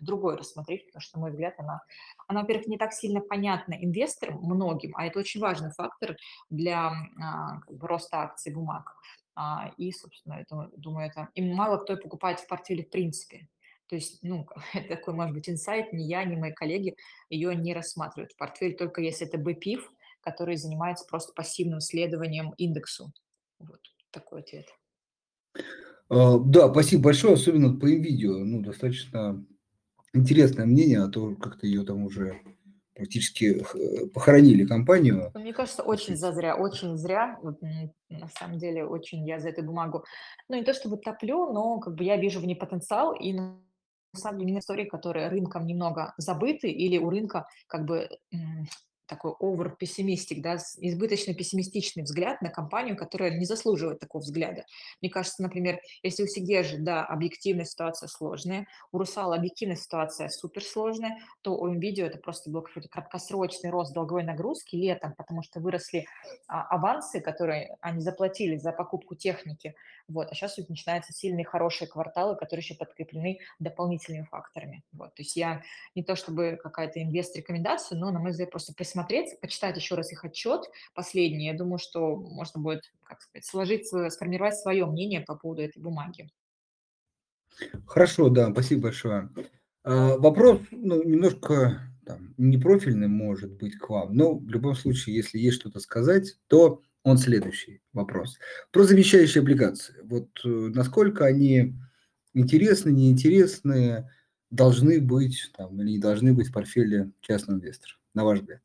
Speaker 2: другое рассмотреть, потому что, на мой взгляд, она, она, во-первых, не так сильно понятна инвесторам, многим, а это очень важный фактор для а, как бы роста акций бумаг. А, и, собственно, это, думаю, это и мало кто покупает в портфеле в принципе. То есть, ну, это такой, может быть, инсайт, ни я, ни мои коллеги ее не рассматривают в портфель, только если это BPIF, который занимается просто пассивным следованием индексу. Вот такой ответ.
Speaker 1: А, да, спасибо большое, особенно по видео. Ну, достаточно интересное мнение, а то как-то ее там уже практически похоронили компанию.
Speaker 2: Мне кажется, очень зазря, очень зря. Вот, на самом деле, очень я за эту бумагу, ну, не то чтобы топлю, но как бы я вижу в ней потенциал, и на самом деле истории, которые рынком немного забыты, или у рынка как бы такой over pessimistic, да, избыточно пессимистичный взгляд на компанию, которая не заслуживает такого взгляда. Мне кажется, например, если у Сигежи, да, объективная ситуация сложная, у Русала объективная ситуация суперсложная, то у NVIDIA это просто был какой-то краткосрочный рост долговой нагрузки летом, потому что выросли а, авансы, которые они заплатили за покупку техники. Вот. А сейчас начинаются сильные хорошие кварталы, которые еще подкреплены дополнительными факторами. Вот. То есть я не то чтобы какая-то инвест-рекомендация, но, на мой взгляд, просто присмотреться, почитать еще раз их отчет последний. Я думаю, что можно будет, как сказать, сложить, сформировать свое мнение по поводу этой бумаги.
Speaker 1: Хорошо, да, спасибо большое. А, Вопрос, ну, немножко там, непрофильный может быть к вам, но в любом случае, если есть что-то сказать, то он следующий вопрос. Про замещающие облигации. Вот э, насколько они интересны, неинтересны, должны быть там, или не должны быть в портфеле частного инвестора, на ваш взгляд?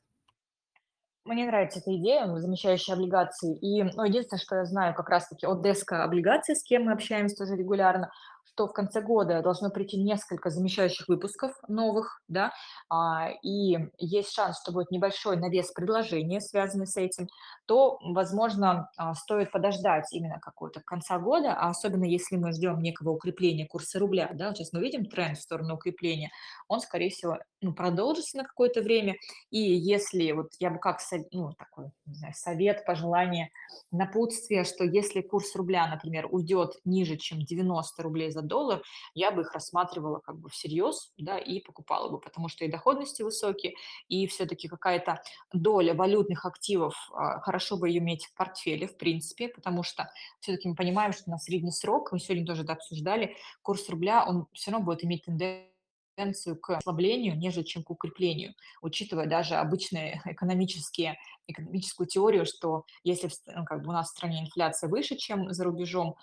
Speaker 2: Мне нравится эта идея, м, замещающие облигации. И, ну, единственное, что я знаю как раз-таки от деска облигаций, с кем мы общаемся тоже регулярно, что в конце года должно прийти несколько замещающих выпусков новых, да, а, и есть шанс, что будет небольшой навес предложения, связанный с этим, то, возможно, а, стоит подождать именно какого-то конца года, а особенно если мы ждем некого укрепления курса рубля, да, сейчас мы видим тренд в сторону укрепления, он, скорее всего, ну, продолжится на какое-то время, и если вот я бы как, ну, такой, не знаю, совет, пожелание, напутствие, что если курс рубля, например, уйдет ниже, чем 90 рублей за доллар, я бы их рассматривала как бы всерьез, да, и покупала бы, потому что и доходности высокие, и все-таки какая-то доля валютных активов, а, хорошо бы ее иметь в портфеле, в принципе, потому что все-таки мы понимаем, что на средний срок, мы сегодня тоже это обсуждали, курс рубля, он все равно будет иметь тенденцию к ослаблению, нежели чем к укреплению учитывая даже обычные экономические, экономическую теорию, что если ну, как бы у нас в стране инфляция выше, чем за рубежом,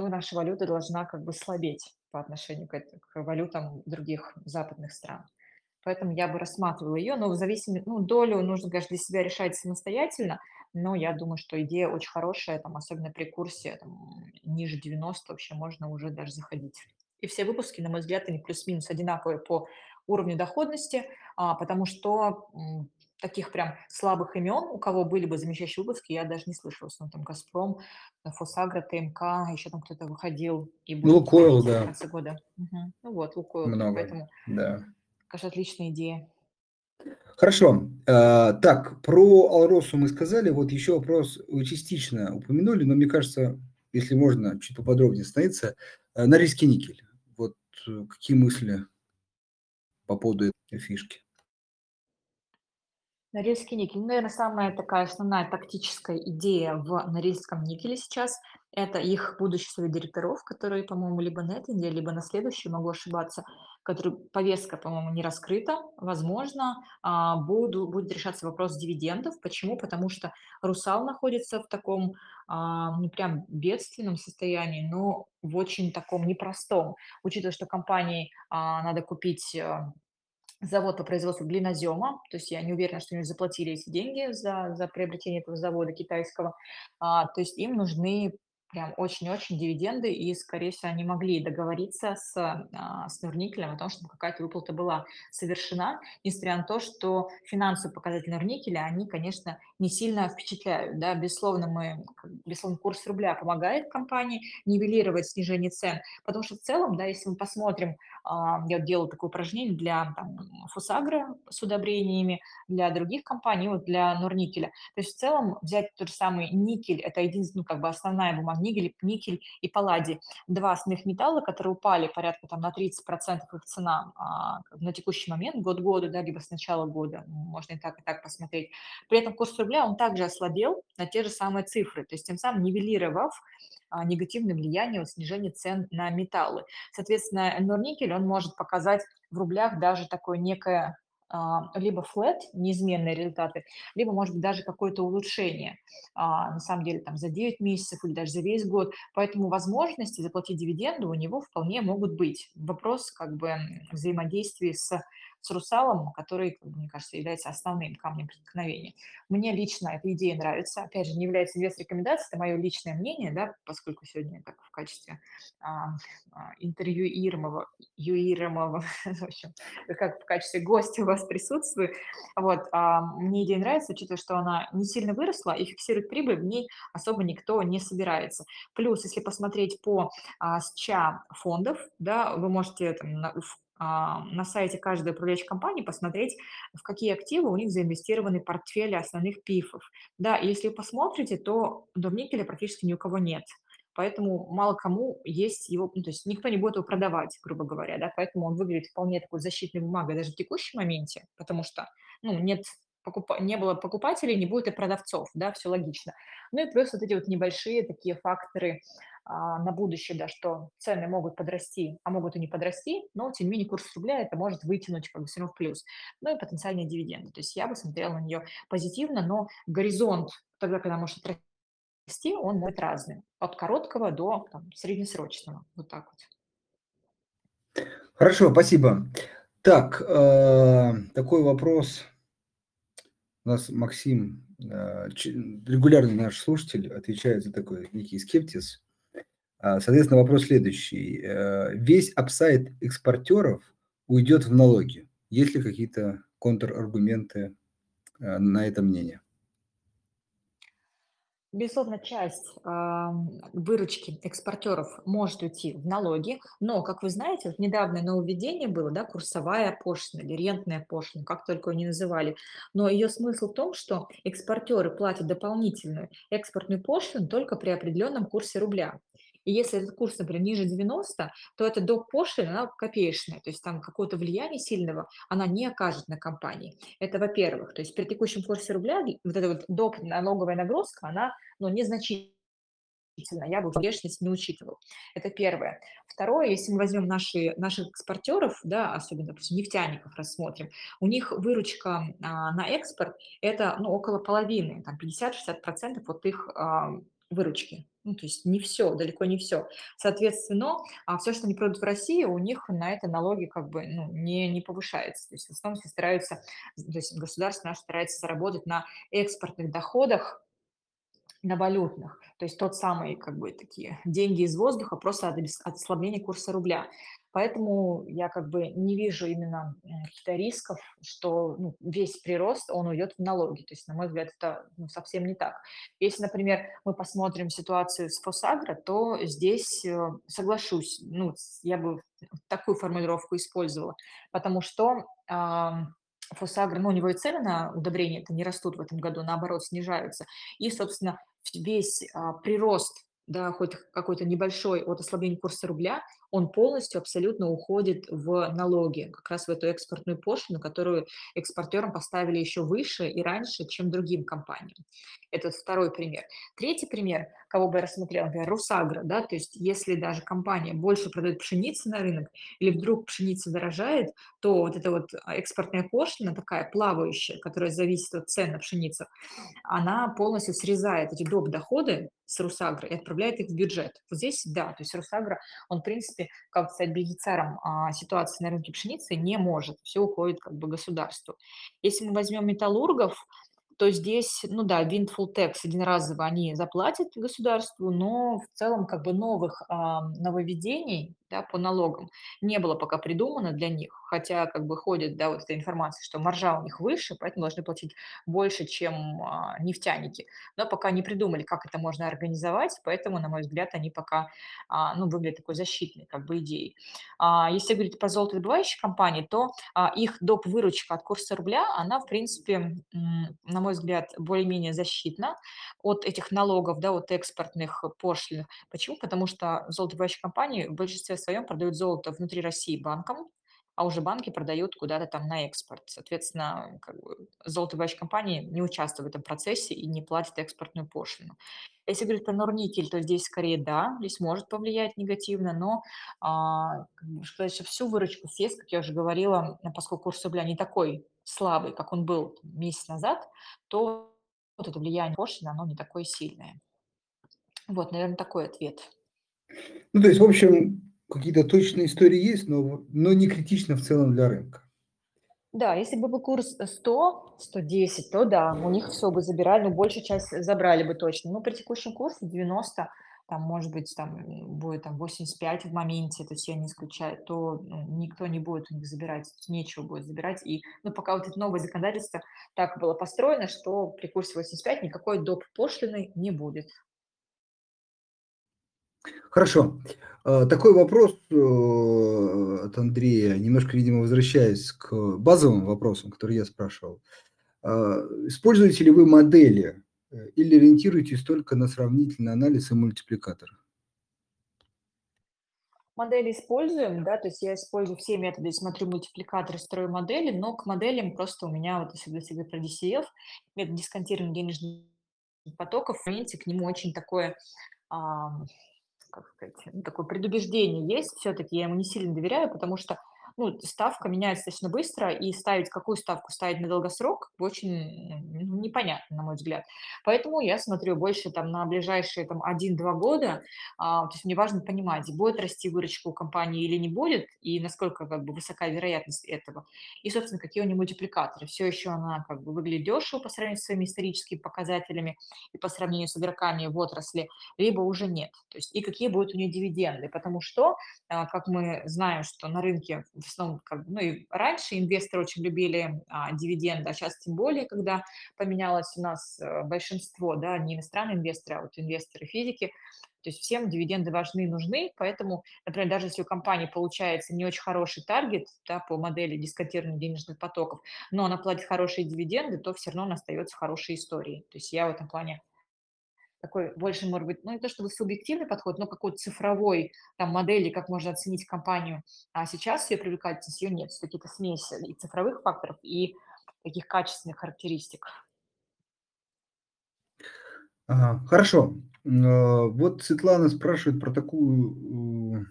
Speaker 2: то наша валюта должна как бы слабеть по отношению к, к валютам других западных стран. Поэтому я бы рассматривала ее, но в зависимости, ну, долю нужно, конечно, для себя решать самостоятельно, но я думаю, что идея очень хорошая, там, особенно при курсе там, ниже 90 вообще можно уже даже заходить. И все выпуски, на мой взгляд, они плюс-минус одинаковые по уровню доходности, а, потому что таких прям слабых имен, у кого были бы замещающие выпуски, я даже не слышала. В основном там «Газпром», «Фосагро», ТМК, еще там кто-то выходил и
Speaker 1: Ну,
Speaker 2: будет
Speaker 1: Лукойл,
Speaker 2: в
Speaker 1: да,
Speaker 2: конце года. Мгм. Ну вот, «Лукойл»,
Speaker 1: много,
Speaker 2: поэтому,
Speaker 1: да.
Speaker 2: кажется, отличная идея.
Speaker 1: Хорошо. А, Так, про Алросу мы сказали. Вот еще вопрос вы частично упомянули, но мне кажется, если можно чуть поподробнее остановиться, на риске никель. Вот э, какие мысли по поводу этой фишки?
Speaker 2: Норильский никель. Ну, наверное, самая такая основная тактическая идея в Норильском никеле сейчас– это их будущий совет директоров, который, по-моему, либо на этой неделе, либо на следующей, могу ошибаться, который повестка, по-моему, не раскрыта. Возможно, а, буду, будет решаться вопрос дивидендов. Почему? Потому что Русал находится в таком а, не прям бедственном состоянии, но в очень таком непростом, учитывая, что компании а, надо купить а, завод по производству глинозема, то есть я не уверена, что они заплатили эти деньги за, за приобретение этого завода китайского, а, то есть им нужны прям очень-очень дивиденды, и, скорее всего, они могли договориться с, а, с Норникелем о том, чтобы какая-то выплата была совершена, несмотря на то, что финансовые показатели Норникеля, они, конечно, не сильно впечатляют. Да? Безусловно, мы, безусловно, курс рубля помогает компании нивелировать снижение цен, потому что в целом, да, если мы посмотрим, а, я делала такое упражнение для там, Фосагро с удобрениями, для других компаний, вот для Норникеля. То есть в целом взять тот же самый никель, это единственная, ну, как бы основная бумага, никель, никель и палладий, два основных металла, которые упали порядка там на 30% их цена а, на текущий момент, год года, да, либо с начала года, можно и так, и так посмотреть. При этом курс рубля, он также ослабел на те же самые цифры, то есть тем самым нивелировав а, негативное влияние от снижения цен на металлы. Соответственно, Норникель, он может показать в рублях даже такое некое либо flat, неизменные результаты, либо, может быть, даже какое-то улучшение, а, на самом деле, там, за 9 месяцев или даже за весь год. Поэтому возможности заплатить дивиденды у него вполне могут быть. Вопрос как бы взаимодействия с с русалом, который, мне кажется, является основным камнем преткновения. Мне лично эта идея нравится. Опять же, не является инвест-рекомендацией, это мое личное мнение, да, поскольку сегодня так в качестве а, а, интервьюируемого, юируемого, в общем, как в качестве гостя у вас присутствую. Вот, а, мне идея нравится, учитывая, что она не сильно выросла и фиксирует прибыль, в ней особо никто не собирается. Плюс, если посмотреть по а, СЧА фондов, да, вы можете там, на, а, на сайте каждой управляющей компании посмотреть, в какие активы у них заинвестированы портфели основных ПИФов. Да, и если посмотрите, то до никеля практически ни у кого нет. Поэтому мало кому есть его, ну, то есть никто не будет его продавать, грубо говоря, да, поэтому он выглядит вполне такой защитной бумагой даже в текущем моменте, потому что, ну, нет покуп... не было покупателей, не будет и продавцов, да, все логично. Ну и плюс вот эти вот небольшие такие факторы а, на будущее, да, что цены могут подрасти, а могут и не подрасти, но тем не менее курс рубля это может вытянуть как бы все равно в плюс. Ну и потенциальные дивиденды. То есть я бы смотрела на нее позитивно, но горизонт тогда, когда может расти, он может разный. От короткого до там, среднесрочного. Вот так вот.
Speaker 1: Хорошо, спасибо. Так, э, такой вопрос. У нас Максим, э, регулярный наш слушатель, отвечает за такой некий скептиз. А, соответственно, вопрос следующий. Э, весь апсайд экспортеров уйдет в налоги. Есть ли какие-то контраргументы э, на это мнение?
Speaker 2: Безусловно, часть э, выручки экспортеров может уйти в налоги, но, как вы знаете, вот недавнее нововведение было, да, курсовая пошлина или рентная пошлина, как только ее не называли, но ее смысл в том, что экспортеры платят дополнительную экспортную пошлину только при определенном курсе рубля. И если этот курс, например, ниже 90, то эта доп. пошлина, она копеечная, то есть там какого-то влияния сильного она не окажет на компании. Это во-первых. То есть при текущем курсе рубля вот эта вот доп. налоговая нагрузка, она ну, незначительная я бы внешность не учитывал. Это первое. Второе, если мы возьмем наши, наших экспортеров, да, особенно, допустим, нефтяников рассмотрим, у них выручка а, на экспорт – это ну, около половины, там 50-60% от их а, выручки. Ну, то есть не все, далеко не все. Соответственно, а все, что они продают в России, у них на это налоги как бы ну, не, не повышаются. То есть в основном все стараются, то есть государство наше старается заработать на экспортных доходах, на валютных, то есть тот самый, как бы, такие деньги из воздуха просто от, от ослабления курса рубля. Поэтому я как бы не вижу именно каких-то рисков, что ну, весь прирост, он уйдет в налоги. То есть, на мой взгляд, это ну, совсем не так. Если, например, мы посмотрим ситуацию с Фосагро, то здесь э, соглашусь, ну, я бы такую формулировку использовала, потому что Фосагро, ну, у него и цены на удобрения это не растут в этом году, наоборот, снижаются. И, собственно, весь а, прирост да, хоть какой-то небольшой от ослабления курса рубля, он полностью абсолютно уходит в налоги, как раз в эту экспортную пошлину, которую экспортерам поставили еще выше и раньше, чем другим компаниям. Это второй пример. Третий пример, кого бы я рассмотрела, например, Русагра, да, то есть если даже компания больше продает пшеницы на рынок или вдруг пшеница дорожает, то вот эта вот экспортная пошлина такая плавающая, которая зависит от цен на пшеницу, она полностью срезает эти доп. доходы с Русагры и отправляет их в бюджет. Вот здесь, да, то есть Русагра, он, в принципе, как стать бенефициаром ситуации на рынке пшеницы не может. Все уходит как бы государству. Если мы возьмем металлургов, то здесь, ну да, windfall tax единоразово они заплатят государству, но в целом как бы новых а, нововведений да, по налогам не было пока придумано для них, хотя как бы ходит, да, вот эта информация, что маржа у них выше, поэтому должны платить больше, чем а, нефтяники. Но пока не придумали, как это можно организовать, поэтому, на мой взгляд, они пока, а, ну, выглядят такой защитной как бы идеей. А, если говорить по золотодобывающей компании, то а, их доп. выручка от курса рубля, она, в принципе, на мой взгляд, более-менее защитна от этих налогов, да, от экспортных пошлин. Почему? Потому что золотодобывающие компании в большинстве своем продают золото внутри России банкам, а уже банки продают куда-то там на экспорт. Соответственно, как бы, золотодобывающие компании не участвуют в этом процессе и не платят экспортную пошлину. Если говорить про Норникель, то здесь скорее да, здесь может повлиять негативно, но а, сказать, что всю выручку съест, как я уже говорила, поскольку курс рубля не такой слабый, как он был месяц назад, то вот это влияние пошлины, оно не такое сильное. Вот, наверное, такой ответ.
Speaker 1: Ну, то есть, в общем, какие-то точные истории есть, но, но не критично в целом для рынка.
Speaker 2: Да, если бы был курс 100, 110, то да, у них все бы забирали, ну, большую часть забрали бы точно. Но при текущем курсе 90, там, может быть, там будет там 85 в моменте, то есть я не исключаю, то ну, никто не будет у них забирать, нечего будет забирать. И, ну, пока вот это новое законодательство так было построено, что при курсе 85 никакой доп. пошлины не будет.
Speaker 1: Хорошо. А, такой вопрос э, от Андрея, немножко, видимо, возвращаясь к базовым вопросам, которые я спрашивал. А, используете ли вы модели э, или ориентируетесь только на сравнительный анализ и мультипликатор?
Speaker 2: Модели используем, да, то есть я использую все методы, смотрю мультипликаторы, строю модели, но к моделям просто у меня, вот если говорить про DCF, метод дисконтирования денежных потоков, в к нему очень такое как сказать, ну, такое предубеждение есть все-таки, я ему не сильно доверяю, потому что ну, ставка меняется достаточно быстро, и ставить, какую ставку ставить на долгосрок, очень ну, непонятно, на мой взгляд. Поэтому я смотрю больше там на ближайшие там 1-2 года, а, то есть мне важно понимать, будет расти выручка у компании или не будет, и насколько как бы высока вероятность этого, и, собственно, какие у нее мультипликаторы. Все еще она как бы выглядит дешево по сравнению с своими историческими показателями и по сравнению с игроками в отрасли, либо уже нет. То есть и какие будут у нее дивиденды, потому что, а, как мы знаем, что на рынке в основном, как, ну и раньше инвесторы очень любили а, дивиденды, а сейчас тем более, когда поменялось у нас а, большинство, да, не иностранные инвесторы, а вот инвесторы физики, то есть всем дивиденды важны и нужны, поэтому, например, даже если у компании получается не очень хороший таргет да, по модели дисконтирования денежных потоков, но она платит хорошие дивиденды, то все равно она остается хорошей историей. То есть я в этом плане такой больше, может быть, ну не то чтобы субъективный подход, но какой-то цифровой там модели, как можно оценить компанию. А сейчас ее привлекательность, ее нет. Все-таки это смесь и цифровых факторов, и таких качественных характеристик.
Speaker 1: Хорошо. А, вот Светлана спрашивает про такую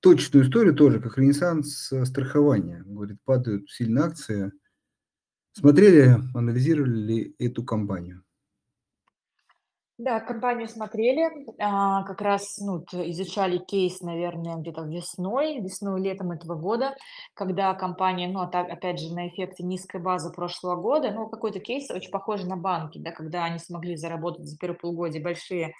Speaker 1: точную историю тоже, как ренессанс страхования. Говорит, падают сильно акции. Смотрели, анализировали ли эту компанию?
Speaker 2: Да, компанию смотрели, а, как раз, ну, изучали кейс, наверное, где-то весной, весной-летом этого года, когда компания, ну, опять же, на эффекте низкой базы прошлого года, ну, какой-то кейс очень похожий на банки, да, когда они смогли заработать за первое полугодие большие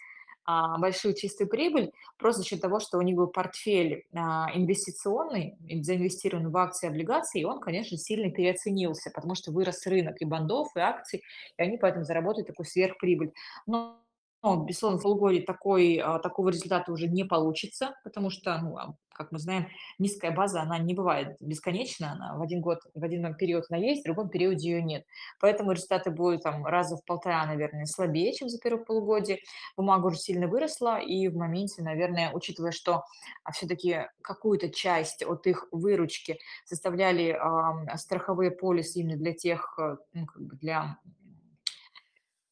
Speaker 2: а, большую чистую прибыль просто за счет того, что у них был портфель а, инвестиционный, заинвестирован в акции и облигации, и он, конечно, сильно переоценился, потому что вырос рынок и бандов, и акций, и они поэтому заработали такую сверхприбыль. Но ну, безусловно, в полугодие такой, а, такого результата уже не получится, потому что, ну, а, как мы знаем, низкая база, она не бывает бесконечна, она в один год, в один период она есть, в другом периоде ее нет. Поэтому результаты будут там раза в полтора, наверное, слабее, чем за первое полугодие. Бумага уже сильно выросла, и в моменте, наверное, учитывая, что а, все-таки какую-то часть от их выручки составляли э, страховые полисы именно для тех, э, ну, как бы для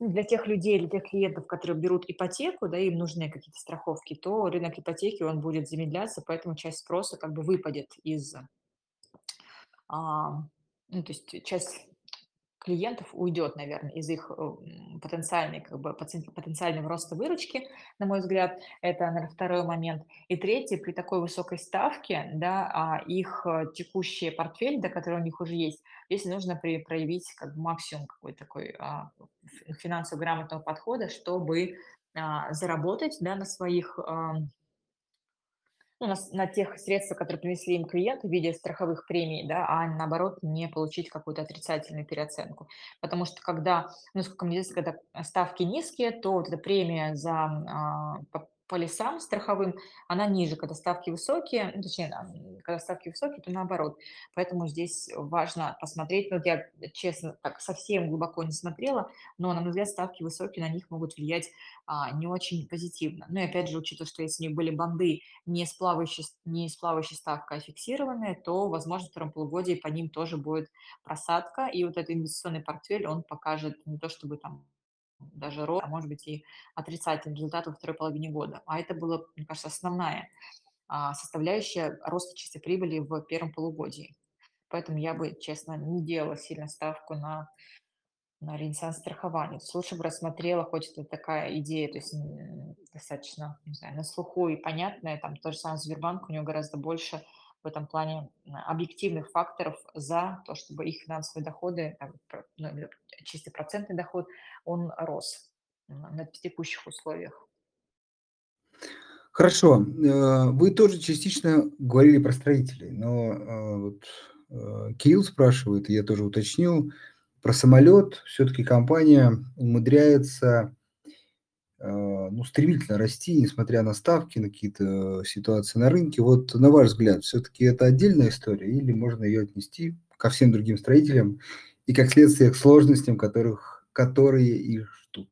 Speaker 2: для тех людей, для тех клиентов, которые берут ипотеку, да, им нужны какие-то страховки, то рынок ипотеки, он будет замедляться, поэтому часть спроса как бы выпадет из, а, ну, то есть часть клиентов уйдет, наверное, из их э, потенциальной, как бы, потенциального роста выручки, на мой взгляд, это, наверное, второй момент. И третий, при такой высокой ставке, да, а их э, текущий портфель, да, который у них уже есть, если нужно при, проявить как бы максимум какой-то такой а, финансово грамотного подхода, чтобы а, заработать да, на своих ну, на, на тех средствах, которые принесли им клиенты в виде страховых премий, да, а наоборот не получить какую-то отрицательную переоценку. Потому что когда, ну, сколько мне известно, когда ставки низкие, то вот эта премия за а, полисам страховым, она ниже, когда ставки высокие, ну, точнее, когда ставки высокие, то наоборот. Поэтому здесь важно посмотреть, ну, я, честно, так совсем глубоко не смотрела, но, на мой взгляд, ставки высокие, на них могут влиять а, не очень позитивно. Ну и опять же, учитывая, что если у них были банды не с плавающей, не с плавающей ставкой, а фиксированные, то, возможно, в втором полугодии по ним тоже будет просадка, и вот этот инвестиционный портфель, он покажет не то чтобы там даже рост, а может быть и отрицательный результат во второй половине года. А это была, мне кажется, основная а, составляющая роста чистой прибыли в первом полугодии. Поэтому я бы, честно, не делала сильно ставку на, на ренессанс страхования. лучше бы рассмотрела, хоть это такая идея, то есть достаточно, не знаю, на слуху и понятная, там тот же самый Сбербанк, у него гораздо больше в этом плане объективных факторов за то, чтобы их финансовые доходы, ну, чистый процентный доход, он рос на текущих условиях.
Speaker 1: Хорошо. Э, вы тоже частично говорили про строителей, но э, вот э, Кирилл спрашивает, я тоже уточнил, про самолет. Все-таки компания умудряется ну, стремительно расти, несмотря на ставки, на какие-то ситуации на рынке. Вот на ваш взгляд, все-таки это отдельная история или можно ее отнести ко всем другим строителям и как следствие к сложностям, которых, которые их ждут?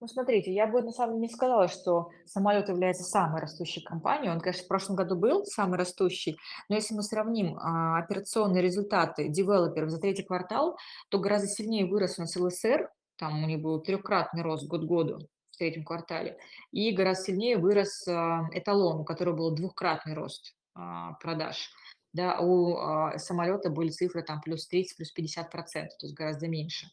Speaker 2: Ну, смотрите, я бы на самом деле не сказала, что самолет является самой растущей компанией. Он, конечно, в прошлом году был самый растущий, но если мы сравним а, операционные результаты девелоперов за третий квартал, то гораздо сильнее вырос у нас ЛСР, там у них был трехкратный рост год году в третьем квартале, и гораздо сильнее вырос а, эталон, у которого был двухкратный рост а, продаж. Да, у а, самолета были цифры там плюс 30, плюс 50 процентов, то есть гораздо меньше.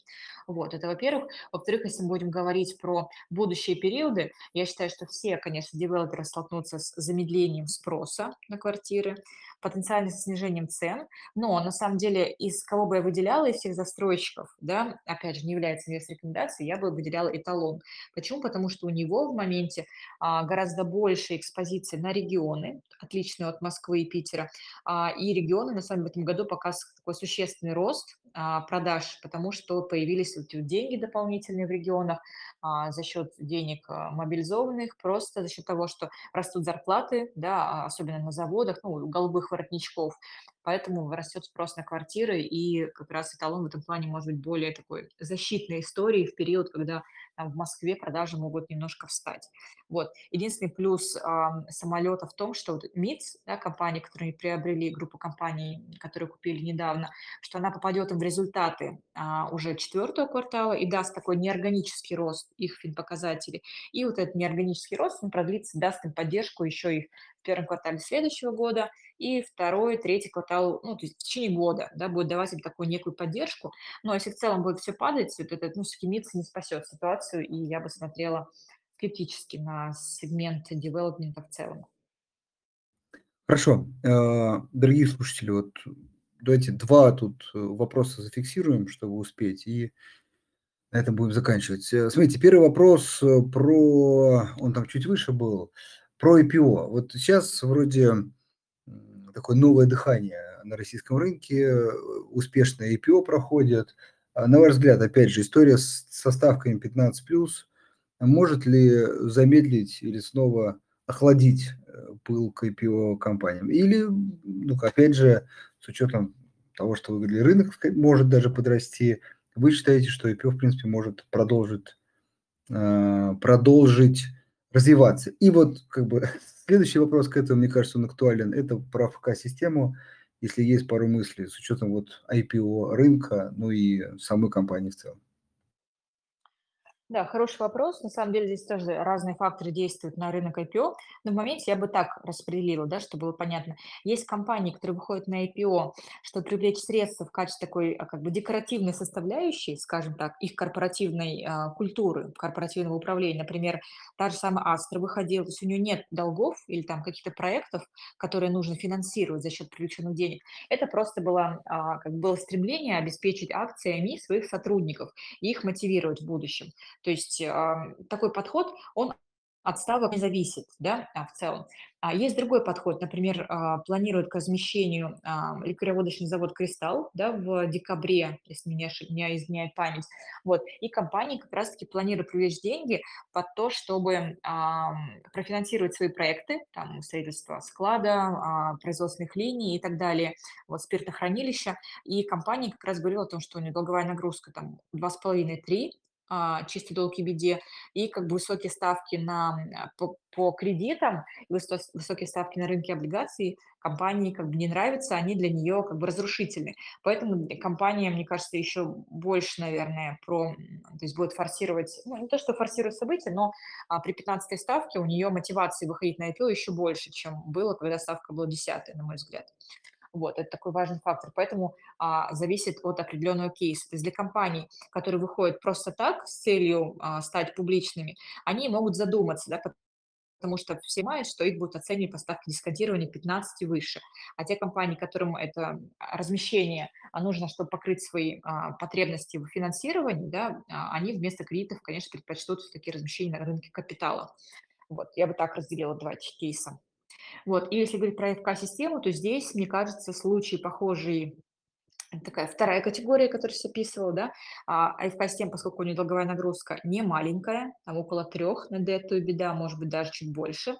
Speaker 2: Вот, это во-первых. Во-вторых, если мы будем говорить про будущие периоды, я считаю, что все, конечно, девелоперы столкнутся с замедлением спроса на квартиры, потенциальным снижением цен, но на самом деле из кого бы я выделяла из всех застройщиков, да, опять же, не является инвест-рекомендацией, я бы выделяла эталон. Почему? Потому что у него в моменте а, гораздо больше экспозиции на регионы, отличные от Москвы и Питера, а, и регионы, на самом деле, в этом году показывают такой существенный рост а, продаж, потому что появились вот деньги дополнительные в регионах а, за счет денег а, мобилизованных, просто за счет того, что растут зарплаты, да, особенно на заводах, ну, у голубых воротничков, поэтому растет спрос на квартиры, и как раз эталон в этом плане может быть более такой защитной историей в период, когда там, в Москве продажи могут немножко встать. Вот. Единственный плюс э, самолета в том, что вот МИЦ, да, компания, которую приобрели, группу компаний, которые купили недавно, что она попадет им в результаты а, уже четвертого квартала и даст такой неорганический рост их финпоказателей. И вот этот неорганический рост, он продлится, даст им поддержку еще их в первом квартале следующего года и второй, третий квартал, ну, то есть в течение года, да, будет давать им такую некую поддержку. Но если в целом будет все падать, вот этот, ну, МИЦ не спасет ситуацию, и я бы смотрела скептически на сегмент девелопмента в целом.
Speaker 1: Хорошо. Э, дорогие слушатели, вот давайте два тут э, вопроса зафиксируем, чтобы успеть, и на этом будем заканчивать. Э, смотрите, первый вопрос про, он там чуть выше был, про IPO. Вот сейчас вроде такое новое дыхание на российском рынке, успешное IPO проходит. А на ваш взгляд, опять же, история с составками 15+, может ли замедлить или снова охладить э, пыл к IPO компаниям? Или, ну, опять же, с учетом того, что вы говорили, рынок может даже подрасти, вы считаете, что IPO, в принципе, может продолжить, э, продолжить развиваться? И вот, как бы, следующий вопрос к этому, мне кажется, он актуален. Это про ФК-систему, если есть пару мыслей с учетом вот IPO рынка, ну и самой компании в целом.
Speaker 2: Да, хороший вопрос. На самом деле здесь тоже разные факторы действуют на рынок IPO, но в моменте я бы так распределила, да, чтобы было понятно. Есть компании, которые выходят на IPO, чтобы привлечь средства в качестве такой а, как бы декоративной составляющей, скажем так, их корпоративной а, культуры, корпоративного управления. Например, та же самая Астра выходила, то есть у нее нет долгов или там каких-то проектов, которые нужно финансировать за счет привлеченных денег. Это просто было, а, как бы было стремление обеспечить акциями своих сотрудников и их мотивировать в будущем. То есть такой подход, он от ставок не зависит, да, а, в целом. А есть другой подход, например, а, планируют к размещению ликероводочный завод «Кристалл» да, в декабре, если меня, меня изменяет память. Вот. И компании как раз-таки планируют привлечь деньги под то, чтобы профинансировать свои проекты, там, строительство склада, а, производственных линий и так далее, вот, спиртохранилища. И компания как раз говорила о том, что у нее долговая нагрузка там 2,5-3, а, чистый долг и беде, и как бы высокие ставки на, а, по, по кредитам, высокие ставки на рынке облигаций компании как бы не нравятся, они для нее как бы разрушительны. Поэтому компания, мне кажется, еще больше, наверное, про, то есть будет форсировать, ну, не то, что форсирует события, но а, при 15 ставке у нее мотивации выходить на IPO еще больше, чем было, когда ставка была 10, на мой взгляд. Вот, это такой важный фактор. Поэтому а, зависит от определенного кейса. То есть для компаний, которые выходят просто так с целью а, стать публичными, они могут задуматься, да, потому что все понимают, что их будут оценивать по ставке дисконтирования 15 и выше. А те компании, которым это размещение а нужно, чтобы покрыть свои а, потребности в финансировании, да, а, они вместо кредитов, конечно, предпочтут все-таки размещение на рынке капитала. Вот, я бы так разделила два кейса. Вот. И если говорить про ФК-систему, то здесь, мне кажется, случаи похожие такая вторая категория, которую я описывала, да, а АФК-система, поскольку у нее долговая нагрузка не маленькая, там около трех на дету беда, может быть, даже чуть больше.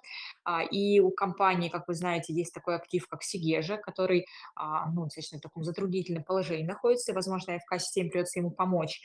Speaker 2: А, и у компании, как вы знаете, есть такой актив, как Сигежа, который, а, ну, достаточно в таком затруднительном положении находится, возможно, АФК-системе придется ему помочь.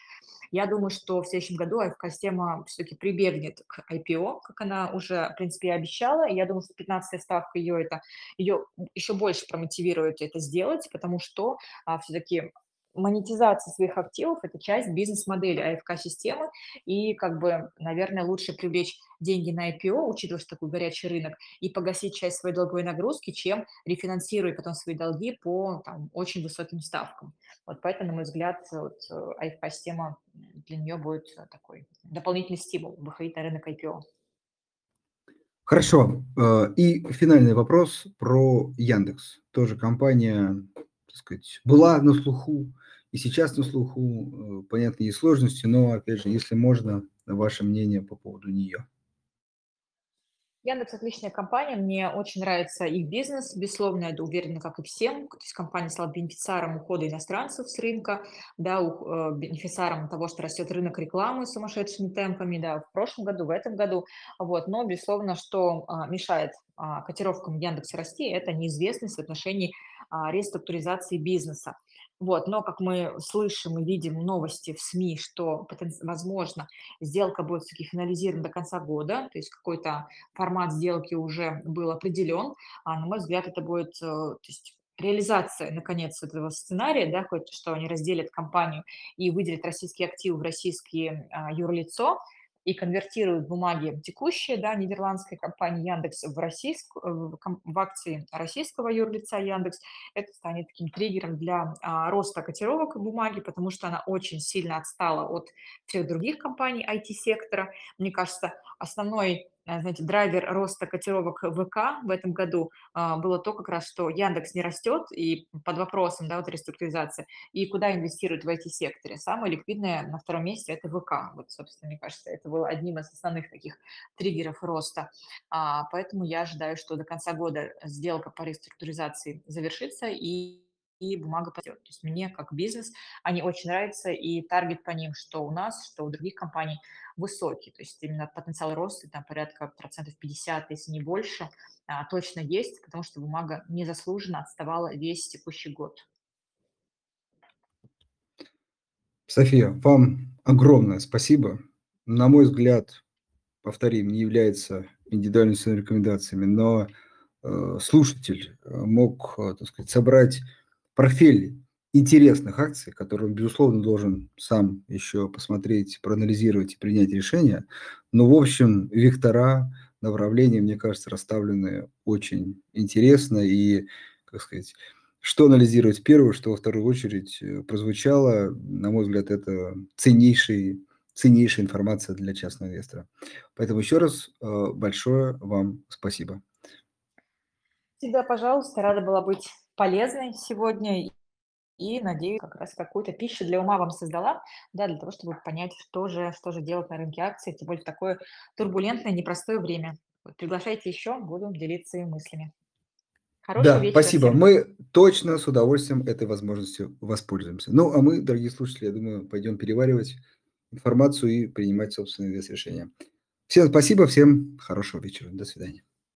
Speaker 2: Я думаю, что в следующем году АФК-система все-таки прибегнет к IPO, как она уже, в принципе, обещала. И я думаю, что 15-я ставка ее, это, ее еще больше промотивирует это сделать, потому что а, все-таки монетизация своих активов – это часть бизнес-модели АФК-системы, и, как бы, наверное, лучше привлечь деньги на IPO, учитывая, что такой горячий рынок, и погасить часть своей долговой нагрузки, чем рефинансируя потом свои долги по там, очень высоким ставкам. Вот поэтому, на мой взгляд, вот, АФК-система для нее будет такой дополнительный стимул выходить на рынок IPO.
Speaker 1: Хорошо. Э, и финальный вопрос про Яндекс. Тоже компания, так сказать, была на слуху, и сейчас на слуху, э, понятно, есть сложности, но, опять же, если можно, ваше мнение по поводу нее.
Speaker 2: Яндекс отличная компания, мне очень нравится их бизнес, безусловно, я уверена, как и всем. То есть компания стала бенефициаром ухода иностранцев с рынка, да, э, бенефициаром того, что растет рынок рекламы сумасшедшими темпами, да, в прошлом году, в этом году, вот, но, безусловно, что а, мешает а, котировкам Яндекса расти, это неизвестность в отношении а, реструктуризации бизнеса. Вот, но как мы слышим и видим новости в СМИ, что, возможно, сделка будет все-таки финализирована до конца года, то есть какой-то формат сделки уже был определен, а, на мой взгляд, это будет э, то есть, реализация, наконец, этого сценария, да, хоть что они разделят компанию и выделят российские активы в российские а, юрлицо, и конвертируют бумаги текущие, да, нидерландской компании Яндекс в, российскую, в акции российского юрлица Яндекс, это станет таким триггером для а, роста котировок бумаги, потому что она очень сильно отстала от всех других компаний IT-сектора. Мне кажется, основной знаете, драйвер роста котировок ВК в этом году а, было то как раз, что Яндекс не растет и под вопросом, да, вот реструктуризации, и куда инвестируют в IT-секторе. Самое ликвидное на втором месте – это ВК. Вот, собственно, мне кажется, это было одним из основных таких триггеров роста. А, поэтому я ожидаю, что до конца года сделка по реструктуризации завершится, и и бумага пойдет. То есть мне как бизнес они очень нравятся, и таргет по ним, что у нас, что у других компаний, высокий. То есть именно потенциал роста там порядка процентов 50, если не больше, а, точно есть, потому что бумага незаслуженно отставала весь текущий год.
Speaker 1: София, вам огромное спасибо. На мой взгляд, повторим, не является индивидуальными рекомендациями, но э, слушатель э, мог, э, так сказать, собрать портфель интересных акций, которые он, безусловно, должен сам еще посмотреть, проанализировать и принять решение. Но, в общем, вектора, направления, мне кажется, расставлены очень интересно. И, как сказать, что анализировать первое, что во вторую очередь э, прозвучало, на мой взгляд, это ценнейший, ценнейшая информация для частного инвестора. Поэтому еще раз э, большое вам спасибо.
Speaker 2: Всегда, пожалуйста, рада была быть полезной сегодня и, надеюсь, как раз какую-то пищу для ума вам создала, да, для того, чтобы понять, что же, что же делать на рынке акций, тем более в такое турбулентное, непростое время. Вот, приглашайте еще, буду делиться мыслями. Хорошего
Speaker 1: Да,
Speaker 2: вечера
Speaker 1: спасибо.
Speaker 2: всем.
Speaker 1: Мы точно с удовольствием этой возможностью воспользуемся. Ну, а мы, дорогие слушатели, я думаю, пойдем переваривать информацию и принимать собственные решения. Всем спасибо, всем хорошего вечера. До свидания.